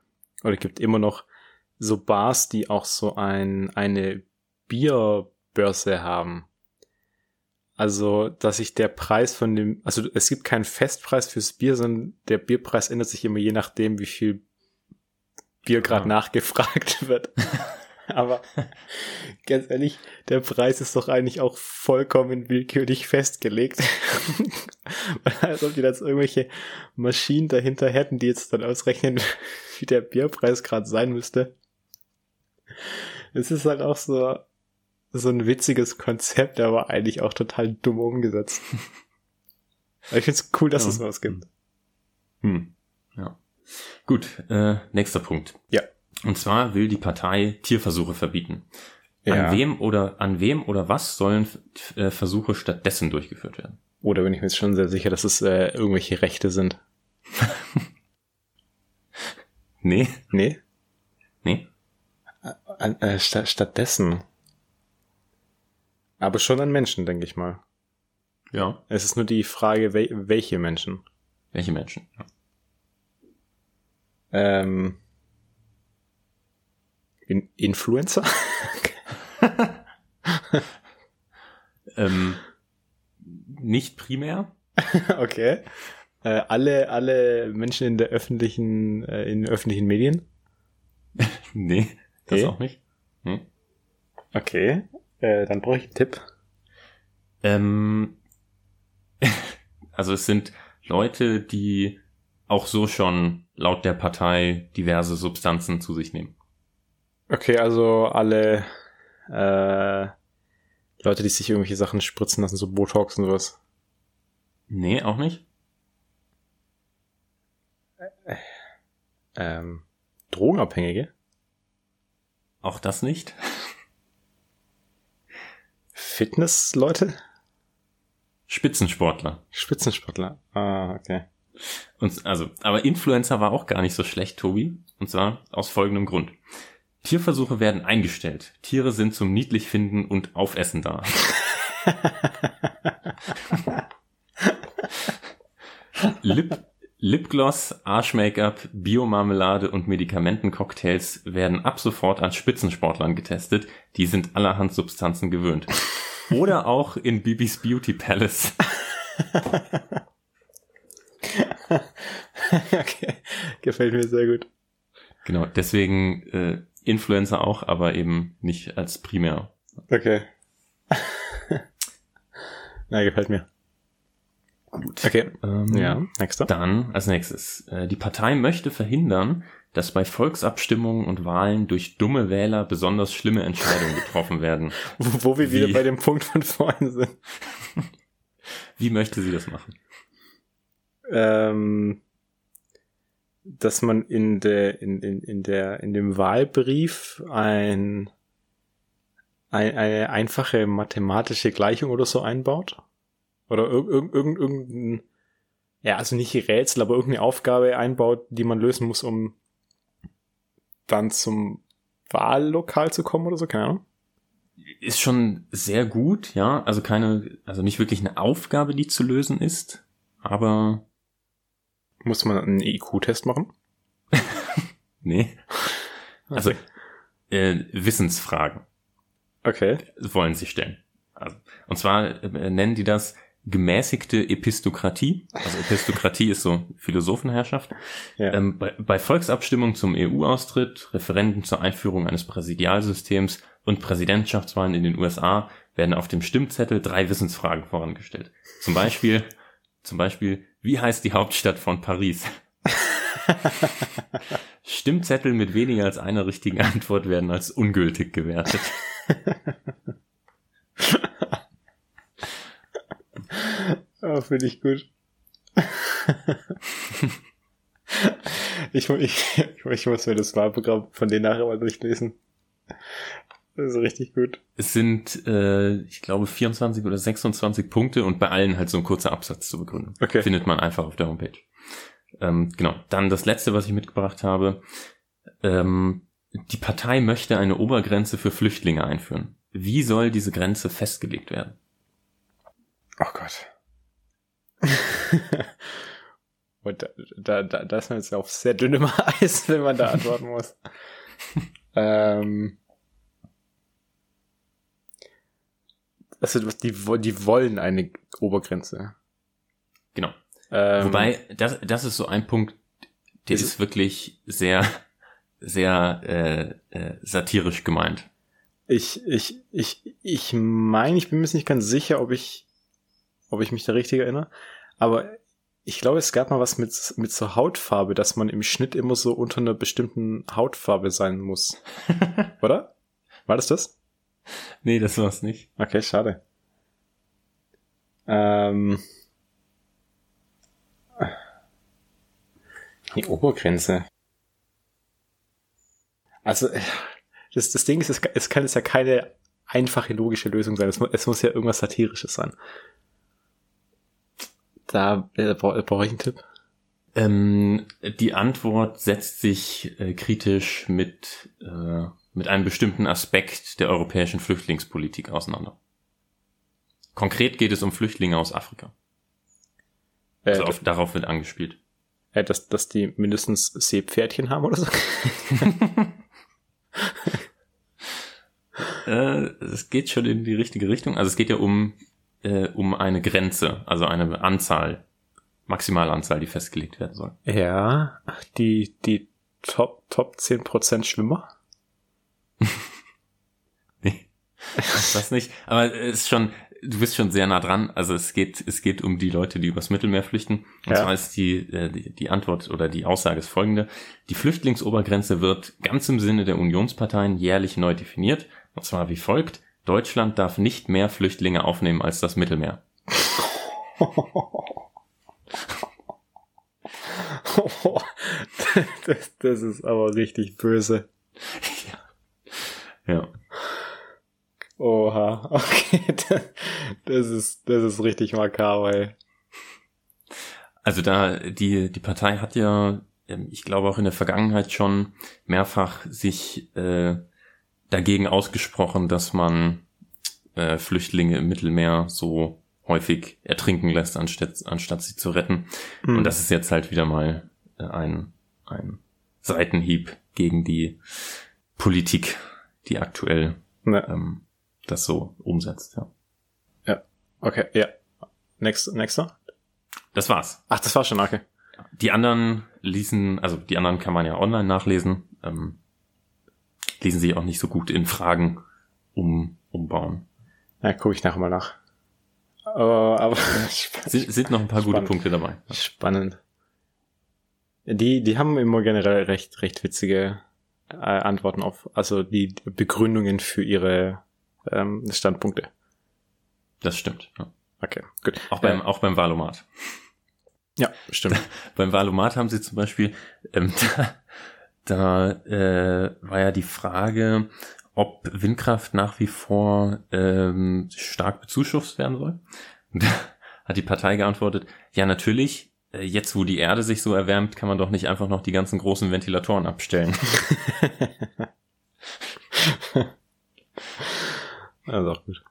S1: oder es gibt immer noch so Bars, die auch so ein, eine Bierbörse haben. Also, dass sich der Preis von dem, also es gibt keinen Festpreis fürs Bier, sondern der Bierpreis ändert sich immer je nachdem, wie viel Bier gerade ja. nachgefragt wird. Aber ganz ehrlich, der Preis ist doch eigentlich auch vollkommen willkürlich festgelegt. Als ob die jetzt irgendwelche Maschinen dahinter hätten, die jetzt dann ausrechnen, wie der Bierpreis gerade sein müsste. Es ist halt auch so, so ein witziges Konzept, aber eigentlich auch total dumm umgesetzt. Aber ich finde es cool, dass ja. es was gibt.
S2: Hm. Ja. Gut, äh, nächster Punkt.
S1: Ja.
S2: Und zwar will die Partei Tierversuche verbieten. Ja. An wem oder an wem oder was sollen äh, Versuche stattdessen durchgeführt werden?
S1: Oder bin ich mir jetzt schon sehr sicher, dass es äh, irgendwelche Rechte sind?
S2: nee.
S1: Nee?
S2: Nee.
S1: Äh, äh, st stattdessen. Aber schon an Menschen, denke ich mal.
S2: Ja.
S1: Es ist nur die Frage, wel welche Menschen.
S2: Welche Menschen, ja.
S1: Ähm, in Influencer?
S2: ähm, nicht primär.
S1: okay. Äh, alle, alle Menschen in der öffentlichen, äh, in öffentlichen Medien?
S2: nee, das okay. auch nicht. Hm.
S1: Okay. Äh, dann brauche ich einen Tipp.
S2: Ähm, also es sind Leute, die auch so schon laut der Partei diverse Substanzen zu sich nehmen.
S1: Okay, also alle äh, Leute, die sich irgendwelche Sachen spritzen lassen, so Botox und sowas.
S2: Nee, auch nicht.
S1: Äh, ähm, Drogenabhängige?
S2: Auch das nicht.
S1: Fitnessleute?
S2: Spitzensportler.
S1: Spitzensportler. Ah, okay.
S2: Und also, aber Influencer war auch gar nicht so schlecht, Tobi. Und zwar aus folgendem Grund. Tierversuche werden eingestellt. Tiere sind zum niedlich finden und aufessen da. Lip, Lipgloss, Arsch-Make-up, Biomarmelade und Medikamentencocktails werden ab sofort an Spitzensportlern getestet. Die sind allerhand Substanzen gewöhnt. Oder auch in Bibis Beauty Palace.
S1: okay, gefällt mir sehr gut.
S2: Genau, deswegen äh, Influencer auch, aber eben nicht als primär.
S1: Okay. Na, gefällt mir.
S2: Gut. Okay. Ähm, ja, nächster. Dann als nächstes. Äh, die Partei möchte verhindern, dass bei Volksabstimmungen und Wahlen durch dumme Wähler besonders schlimme Entscheidungen getroffen werden.
S1: Wo, wo wir
S2: Wie?
S1: wieder bei dem Punkt von vorhin sind.
S2: Wie möchte sie das machen?
S1: ähm, dass man in der in, in, in der in dem Wahlbrief ein, ein eine einfache mathematische Gleichung oder so einbaut oder irg irg irgend irgendein ja also nicht Rätsel aber irgendeine Aufgabe einbaut die man lösen muss um dann zum Wahllokal zu kommen oder so keine Ahnung
S2: Ist schon sehr gut, ja. Also keine, also nicht wirklich eine Aufgabe, die zu lösen ist, aber
S1: muss man einen IQ-Test machen
S2: nee. Also äh, Wissensfragen
S1: okay
S2: wollen sie stellen. Also, und zwar äh, nennen die das gemäßigte Epistokratie. Also Epistokratie ist so Philosophenherrschaft.
S1: ja
S2: Ähm, bei, bei Volksabstimmungen zum EU-Austritt, Referenden zur Einführung eines Präsidialsystems und Präsidentschaftswahlen in den USA werden auf dem Stimmzettel drei Wissensfragen vorangestellt. Zum Beispiel, zum Beispiel, wie heißt die Hauptstadt von Paris? Stimmzettel mit weniger als einer richtigen Antwort werden als ungültig gewertet.
S1: Oh, finde ich gut. ich, ich, ich muss mir das Wahlprogramm von denen nachher mal durchlesen. Das ist richtig gut.
S2: Es sind, äh, ich glaube, 24 oder 26 Punkte und bei allen halt so ein kurzer Absatz zu begründen.
S1: Okay.
S2: Findet man einfach auf der Homepage. Ähm, genau. Dann das letzte, was ich mitgebracht habe. Ähm, die Partei möchte eine Obergrenze für Flüchtlinge einführen. Wie soll diese Grenze festgelegt werden?
S1: Oh Gott. Und da, da, da, ist man jetzt auf sehr dünnem Eis, wenn man da antworten muss. ähm, also die, die wollen eine Obergrenze.
S2: Genau.
S1: Ähm,
S2: Wobei, das, das ist so ein Punkt, der
S1: Ist-
S2: ist wirklich sehr, sehr äh, äh, satirisch gemeint.
S1: Ich, ich, ich, ich meine, ich bin mir nicht ganz sicher, ob ich, ob ich mich da richtig erinnere, aber ich glaube, es gab mal was mit, mit so Hautfarbe, dass man im Schnitt immer so unter einer bestimmten Hautfarbe sein muss. Oder? War das das?
S2: Nee, das war's nicht.
S1: Okay, schade. Ähm, die Obergrenze. Also, äh, das, das Ding ist, es, es kann jetzt ja keine einfache logische Lösung sein. Es, es muss ja irgendwas Satirisches sein. Da äh, bra- brauche ich einen Tipp.
S2: Ähm, die Antwort setzt sich äh, kritisch mit, äh, mit einem bestimmten Aspekt der europäischen Flüchtlingspolitik auseinander. Konkret geht es um Flüchtlinge aus Afrika.
S1: Äh,
S2: Also auf, darauf wird angespielt.
S1: äh, dass, dass die mindestens Seepferdchen haben oder so.
S2: Äh, es geht schon in die richtige Richtung. Also es geht ja um, äh, um eine Grenze, also eine Anzahl, Maximalanzahl, die festgelegt werden soll.
S1: Ja, die, die Top, Top 10% Schwimmer.
S2: Nee, das nicht. Aber es ist schon, du bist schon sehr nah dran. Also es geht, es geht um die Leute, die übers Mittelmeer flüchten. Und
S1: Ja.
S2: zwar ist die, äh, die, die Antwort oder die Aussage ist folgende. Die Flüchtlingsobergrenze wird ganz im Sinne der Unionsparteien jährlich neu definiert. Und zwar wie folgt. Deutschland darf nicht mehr Flüchtlinge aufnehmen als das Mittelmeer.
S1: das, das ist aber richtig böse.
S2: Ja.
S1: Oha, okay, das, das ist, das ist richtig makaber, ey.
S2: Also da, die, die Partei hat ja, ähm, ich glaube auch in der Vergangenheit schon mehrfach sich äh, dagegen ausgesprochen, dass man äh, Flüchtlinge im Mittelmeer so häufig ertrinken lässt, anstatt, anstatt sie zu retten.
S1: Hm.
S2: Und das ist jetzt halt wieder mal äh, ein, ein Seitenhieb gegen die Politik, die aktuell
S1: Ne,
S2: ähm, das so umsetzt. Ja.
S1: okay, ja. Next, nächster?
S2: Das war's.
S1: Ach, das war schon, okay.
S2: Die anderen ließen, also die anderen kann man ja online nachlesen, ähm, ließen sich auch nicht so gut in Fragen um, umbauen.
S1: Ja, gucke ich nachher mal nach. Aber, aber
S2: Sind, sind noch ein paar gute
S1: Spannend.
S2: Punkte dabei.
S1: spannend. Die, die haben immer generell recht, recht witzige äh, Antworten auf, also die Begründungen für ihre ähm, Standpunkte.
S2: Das stimmt. Ja.
S1: Okay, gut.
S2: Auch beim, äh, auch beim Valomat.
S1: Ja, stimmt.
S2: beim Valomat haben sie zum Beispiel, ähm, da, da äh, war ja die Frage, ob Windkraft nach wie vor ähm, stark bezuschusst werden soll. Da hat die Partei geantwortet, ja natürlich, äh, jetzt wo die Erde sich so erwärmt, kann man doch nicht einfach noch die ganzen großen Ventilatoren abstellen.
S1: also auch gut.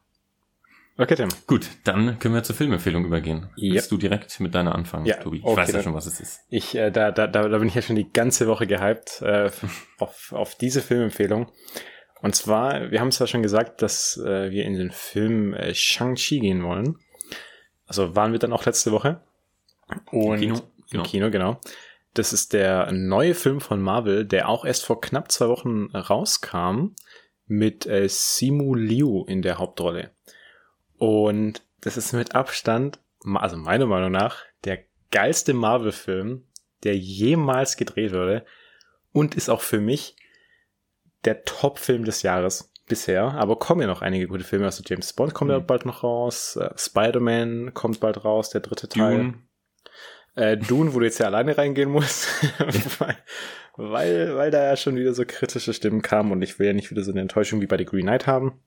S1: Okay, Tim.
S2: Gut, dann können wir zur Filmempfehlung übergehen.
S1: Yep.
S2: Willst du direkt mit deiner anfangen,
S1: ja,
S2: Tobi? Ich
S1: okay,
S2: weiß ja schon, was es ist.
S1: Ich, äh, da, da, da, da bin ich ja schon die ganze Woche gehypt äh, auf, auf diese Filmempfehlung. Und zwar, wir haben ja schon gesagt, dass äh, wir in den Film äh, Shang-Chi gehen wollen. Also waren wir dann auch letzte Woche. Und
S2: Im Kino,
S1: Im
S2: genau.
S1: Kino, genau. Das ist der neue Film von Marvel, der auch erst vor knapp zwei Wochen rauskam, mit äh, Simu Liu in der Hauptrolle. Und das ist mit Abstand, also meiner Meinung nach, der geilste Marvel-Film, der jemals gedreht wurde. Und ist auch für mich der Top-Film des Jahres bisher. Aber kommen ja noch einige gute Filme. Also James Bond kommt ja
S2: Mhm.
S1: bald noch raus. Äh, Spider-Man kommt bald raus, der dritte Teil.
S2: Dune,
S1: Äh, Dune, wo du jetzt ja alleine reingehen musst. weil, weil, weil da ja schon wieder so kritische Stimmen kamen und ich will ja nicht wieder so eine Enttäuschung wie bei The Green Knight haben.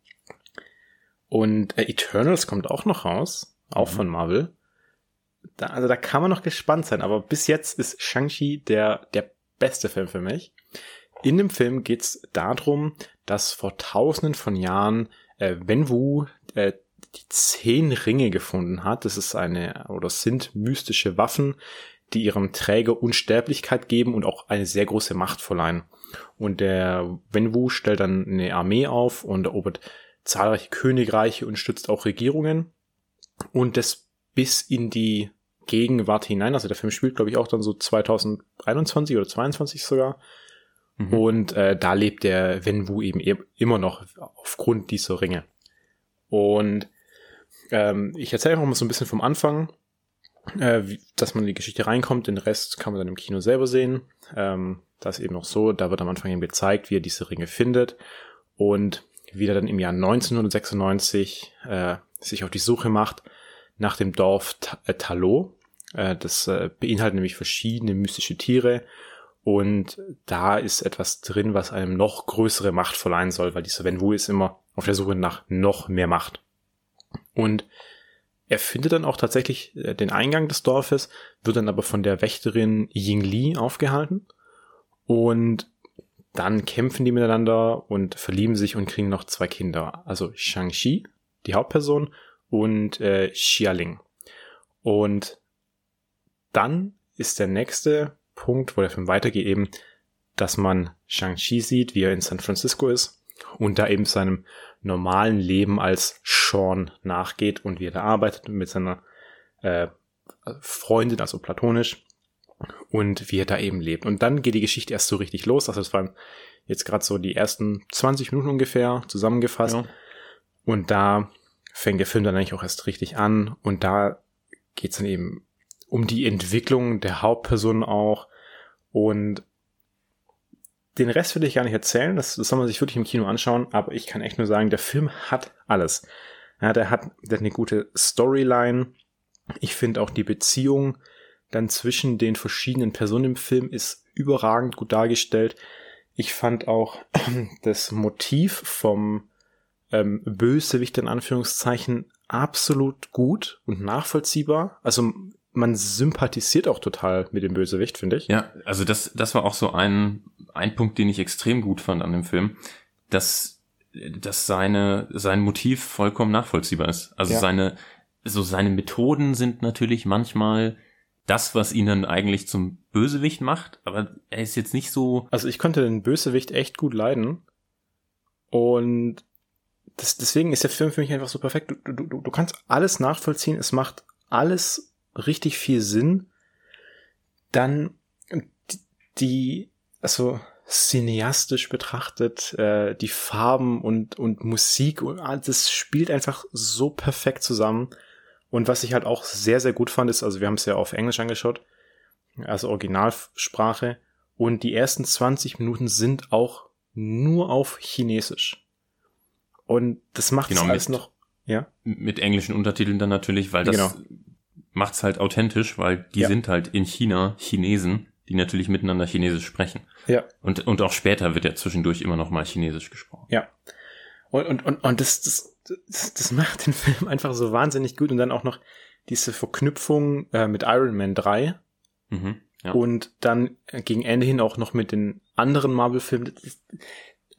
S1: Und äh, Eternals kommt auch noch raus, auch
S2: Mhm.
S1: von Marvel. Da, also da kann man noch gespannt sein, aber bis jetzt ist Shang-Chi der, der beste Film für mich. In dem Film geht's darum, dass vor tausenden von Jahren äh, Wenwu äh, die zehn Ringe gefunden hat. Das ist eine oder sind mystische Waffen, die ihrem Träger Unsterblichkeit geben und auch eine sehr große Macht verleihen. Und der Wenwu stellt dann eine Armee auf und erobert zahlreiche Königreiche und stützt auch Regierungen. Und das bis in die Gegenwart hinein. Also der Film spielt, glaube ich, auch dann so 2021 oder 22 sogar.
S2: Mhm.
S1: Und äh, da lebt der Wenwu eben e- immer noch aufgrund dieser Ringe. Und ähm, ich erzähle einfach mal so ein bisschen vom Anfang, äh, wie, dass man in die Geschichte reinkommt. Den Rest kann man dann im Kino selber sehen. Ähm, das ist eben noch so. Da wird am Anfang eben gezeigt, wie er diese Ringe findet und wie er dann im Jahr 1996 äh, sich auf die Suche macht nach dem Dorf äh, Talo. Äh, das äh, beinhaltet nämlich verschiedene mystische Tiere und da ist etwas drin, was einem noch größere Macht verleihen soll, weil dieser Wenwu ist immer auf der Suche nach noch mehr Macht. Und er findet dann auch tatsächlich äh, den Eingang des Dorfes, wird dann aber von der Wächterin Ying Li aufgehalten. Und dann kämpfen die miteinander und verlieben sich und kriegen noch zwei Kinder. Also Shang-Chi, die Hauptperson, und äh, Xialing. Und dann ist der nächste Punkt, wo der Film weitergeht, eben, dass man Shang-Chi sieht, wie er in San Francisco ist und da eben seinem normalen Leben als Sean nachgeht und wie er da arbeitet mit seiner äh, Freundin, also platonisch, und wie er da eben lebt. Und dann geht die Geschichte erst so richtig los. Also es waren jetzt gerade so die ersten 20 Minuten ungefähr zusammengefasst.
S2: Ja.
S1: Und da fängt der Film dann eigentlich auch erst richtig an. Und da geht's dann eben um die Entwicklung der Hauptperson auch. Und den Rest will ich gar nicht erzählen. Das, das soll man sich wirklich im Kino anschauen. Aber ich kann echt nur sagen, der Film hat alles. Ja, der hat, der hat eine gute Storyline. Ich finde auch die Beziehung dann zwischen den verschiedenen Personen im Film ist überragend gut dargestellt. Ich fand auch das Motiv vom ähm, Bösewicht in Anführungszeichen absolut gut und nachvollziehbar. Also man sympathisiert auch total mit dem Bösewicht, finde ich.
S2: Ja, also das, das war auch so ein, ein Punkt, den ich extrem gut fand an dem Film, dass, dass seine, sein Motiv vollkommen nachvollziehbar ist. Also
S1: Ja.
S2: seine, so seine Methoden sind natürlich manchmal das, was ihn dann eigentlich zum Bösewicht macht, aber er ist jetzt nicht so,
S1: Also ich konnte den Bösewicht echt gut leiden. Und das, deswegen ist der Film für mich einfach so perfekt. Du, du, du, kannst alles nachvollziehen. Es macht alles richtig viel Sinn. Dann die, also cineastisch betrachtet, äh, die Farben und, und Musik und alles, das spielt einfach so perfekt zusammen. Und was ich halt auch sehr, sehr gut fand, ist, also wir haben es ja auf Englisch angeschaut, also Originalsprache. Und die ersten 20 Minuten sind auch nur auf Chinesisch. Und das macht
S2: Genau,
S1: es alles
S2: mit-
S1: noch, ja,
S2: Mit englischen Untertiteln dann natürlich, weil das
S1: Genau.
S2: macht's halt authentisch, weil die
S1: Ja.
S2: sind halt in China Chinesen, die natürlich miteinander Chinesisch sprechen.
S1: ja,
S2: Und, und auch später wird ja zwischendurch immer noch mal Chinesisch gesprochen.
S1: ja. Und, und, und, und das, das, das, das macht den Film einfach so wahnsinnig gut. Und dann auch noch diese Verknüpfung äh, mit Iron Man 3
S2: Mhm, ja.
S1: und dann gegen Ende hin auch noch mit den anderen Marvel-Filmen.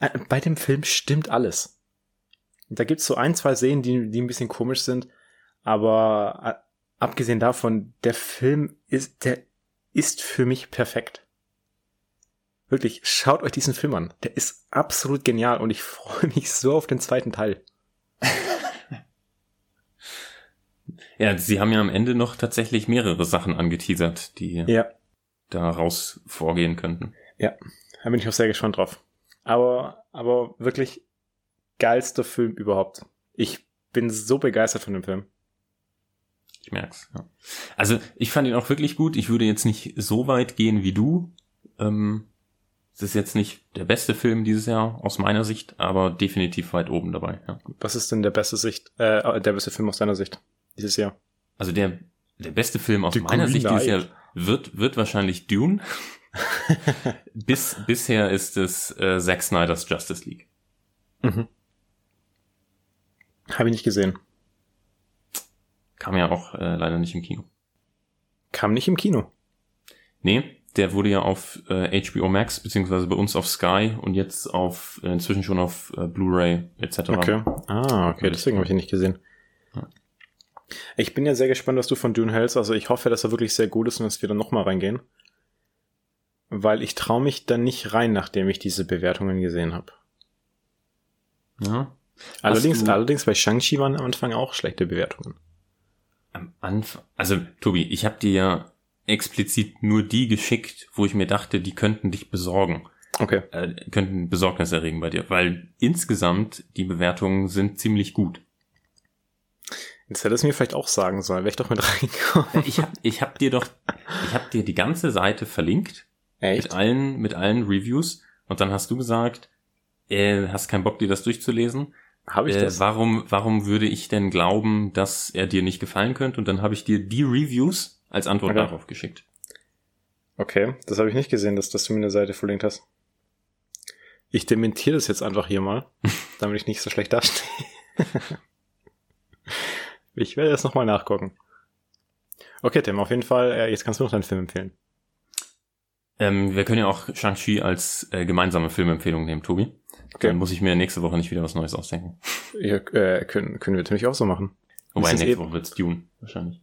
S1: Äh, Bei dem Film stimmt alles. Da gibt's so ein, zwei Szenen, die, die ein bisschen komisch sind, aber äh, abgesehen davon, der Film ist, der ist für mich perfekt. Wirklich, schaut euch diesen Film an. Der ist absolut genial und ich freue mich so auf den zweiten Teil.
S2: Ja, sie haben ja am Ende noch tatsächlich mehrere Sachen angeteasert, die
S1: Ja,
S2: daraus vorgehen könnten.
S1: da bin ich auch sehr gespannt drauf. Aber, aber wirklich geilster Film überhaupt. Ich bin so begeistert von dem Film.
S2: Ich merk's. Ja. Also ich fand ihn auch wirklich gut. Ich würde jetzt nicht so weit gehen wie du. Ähm, es ist jetzt nicht der beste Film dieses Jahr aus meiner Sicht, aber definitiv weit oben dabei. Ja.
S1: Was ist denn der beste Sicht, äh, der beste Film aus deiner Sicht dieses Jahr?
S2: Also der der beste Film aus
S1: The
S2: meiner
S1: Green
S2: Sicht dieses
S1: Knight.
S2: Jahr wird wird wahrscheinlich Dune. Bis bisher ist es äh, Zack Snyder's Justice League.
S1: Mhm. Habe ich nicht gesehen.
S2: Kam ja auch äh, leider nicht im Kino.
S1: Kam nicht im Kino.
S2: Nee, der wurde ja auf äh, HBO Max beziehungsweise bei uns auf Sky und jetzt auf äh, inzwischen schon auf äh, Blu-ray etc.
S1: Okay. Ah, okay, deswegen habe ich ihn nicht gesehen.
S2: Ja.
S1: Ich bin ja sehr gespannt, was du von Dune hältst. Also ich hoffe, dass er wirklich sehr gut ist und dass wir dann nochmal reingehen. Weil ich traue mich dann nicht rein, nachdem ich diese Bewertungen gesehen habe.
S2: Ja.
S1: Allerdings, allerdings bei Shang-Chi waren am Anfang auch schlechte Bewertungen.
S2: Am Anfang, also Tobi, ich habe dir ja explizit nur die geschickt, wo ich mir dachte, die könnten dich besorgen,
S1: Okay.
S2: äh, könnten Besorgnis erregen bei dir, weil insgesamt die Bewertungen sind ziemlich gut.
S1: Jetzt hätte es mir vielleicht auch sagen sollen, wäre ich doch mit reingekommen.
S2: Ich habe ich hab dir doch, ich habe dir die ganze Seite verlinkt
S1: Echt?
S2: mit allen mit allen Reviews und dann hast du gesagt, äh, hast keinen Bock dir das durchzulesen.
S1: Habe ich
S2: Äh,
S1: das?
S2: warum warum würde ich denn glauben, dass er dir nicht gefallen könnte? Und dann habe ich dir die Reviews als Antwort
S1: Okay.
S2: darauf geschickt.
S1: Okay, das habe ich nicht gesehen, dass, dass du mir eine Seite verlinkt hast. Ich dementiere das jetzt einfach hier mal, damit ich nicht so schlecht dastehe. Ich werde das nochmal nachgucken. Okay, Tim, auf jeden Fall, äh, jetzt kannst du noch deinen Film empfehlen.
S2: Ähm, wir können ja auch Shang-Chi als äh, gemeinsame Filmempfehlung nehmen, Tobi.
S1: Okay.
S2: Dann muss ich mir nächste Woche nicht wieder was Neues ausdenken.
S1: Ja, äh, können, können wir natürlich auch so machen.
S2: Wobei nächste
S1: eben-
S2: Woche wird's Dune wahrscheinlich.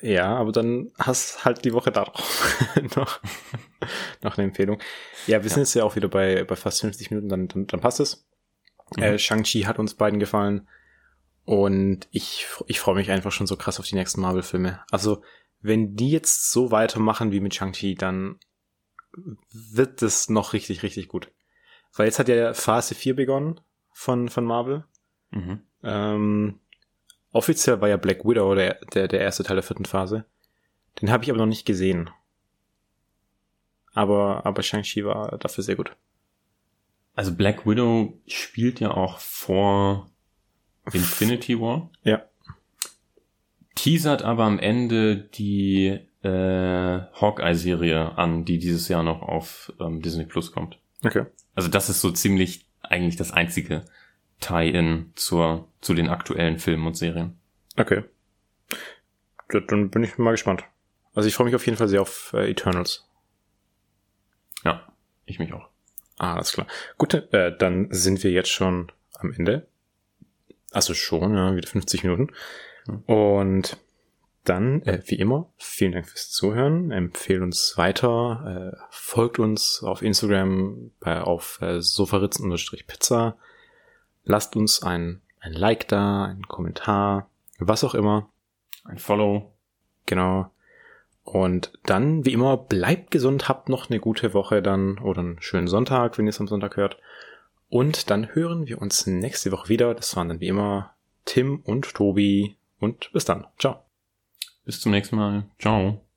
S1: Ja, aber dann hast halt die Woche darauf noch, noch eine Empfehlung. Ja, wir sind
S2: Ja.
S1: jetzt ja auch wieder bei, bei fast 50 Minuten, dann, dann, dann passt es.
S2: Mhm.
S1: Äh, Shang-Chi hat uns beiden gefallen. Und ich, ich freue mich einfach schon so krass auf die nächsten Marvel-Filme. Also, wenn die jetzt so weitermachen wie mit Shang-Chi, dann wird das noch richtig, richtig gut. Weil jetzt hat ja Phase 4 begonnen von, von Marvel.
S2: Mhm.
S1: Ähm, offiziell war ja Black Widow der, der, der erste Teil der vierten Phase. Den habe ich aber noch nicht gesehen. Aber, aber Shang-Chi war dafür sehr gut.
S2: Also Black Widow spielt ja auch vor Infinity War.
S1: Ja.
S2: Teasert aber am Ende die äh, Hawkeye-Serie an, die dieses Jahr noch auf ähm, Disney Plus kommt.
S1: Okay.
S2: Also das ist so ziemlich eigentlich das einzige Tie-in zur zu den aktuellen Filmen und Serien.
S1: Okay. Dann bin ich mal gespannt. Also ich freue mich auf jeden Fall sehr auf äh, Eternals.
S2: Ja, ich mich auch.
S1: Ah, alles klar. Gut, äh, dann sind wir jetzt schon am Ende. Also schon, ja, wieder 50 Minuten. Und dann, äh, wie immer, vielen Dank fürs Zuhören. Empfehlt uns weiter. Äh, folgt uns auf Instagram bei, auf äh, sofaritzen-pizza. Lasst uns ein, ein Like da, ein Kommentar, was auch immer.
S2: Ein Follow.
S1: Genau. Und dann, wie immer, bleibt gesund, habt noch eine gute Woche dann oder einen schönen Sonntag, wenn ihr es am Sonntag hört. Und dann hören wir uns nächste Woche wieder. Das waren dann wie immer Tim und Tobi. Und bis dann. Ciao.
S2: Bis zum nächsten Mal. Ciao.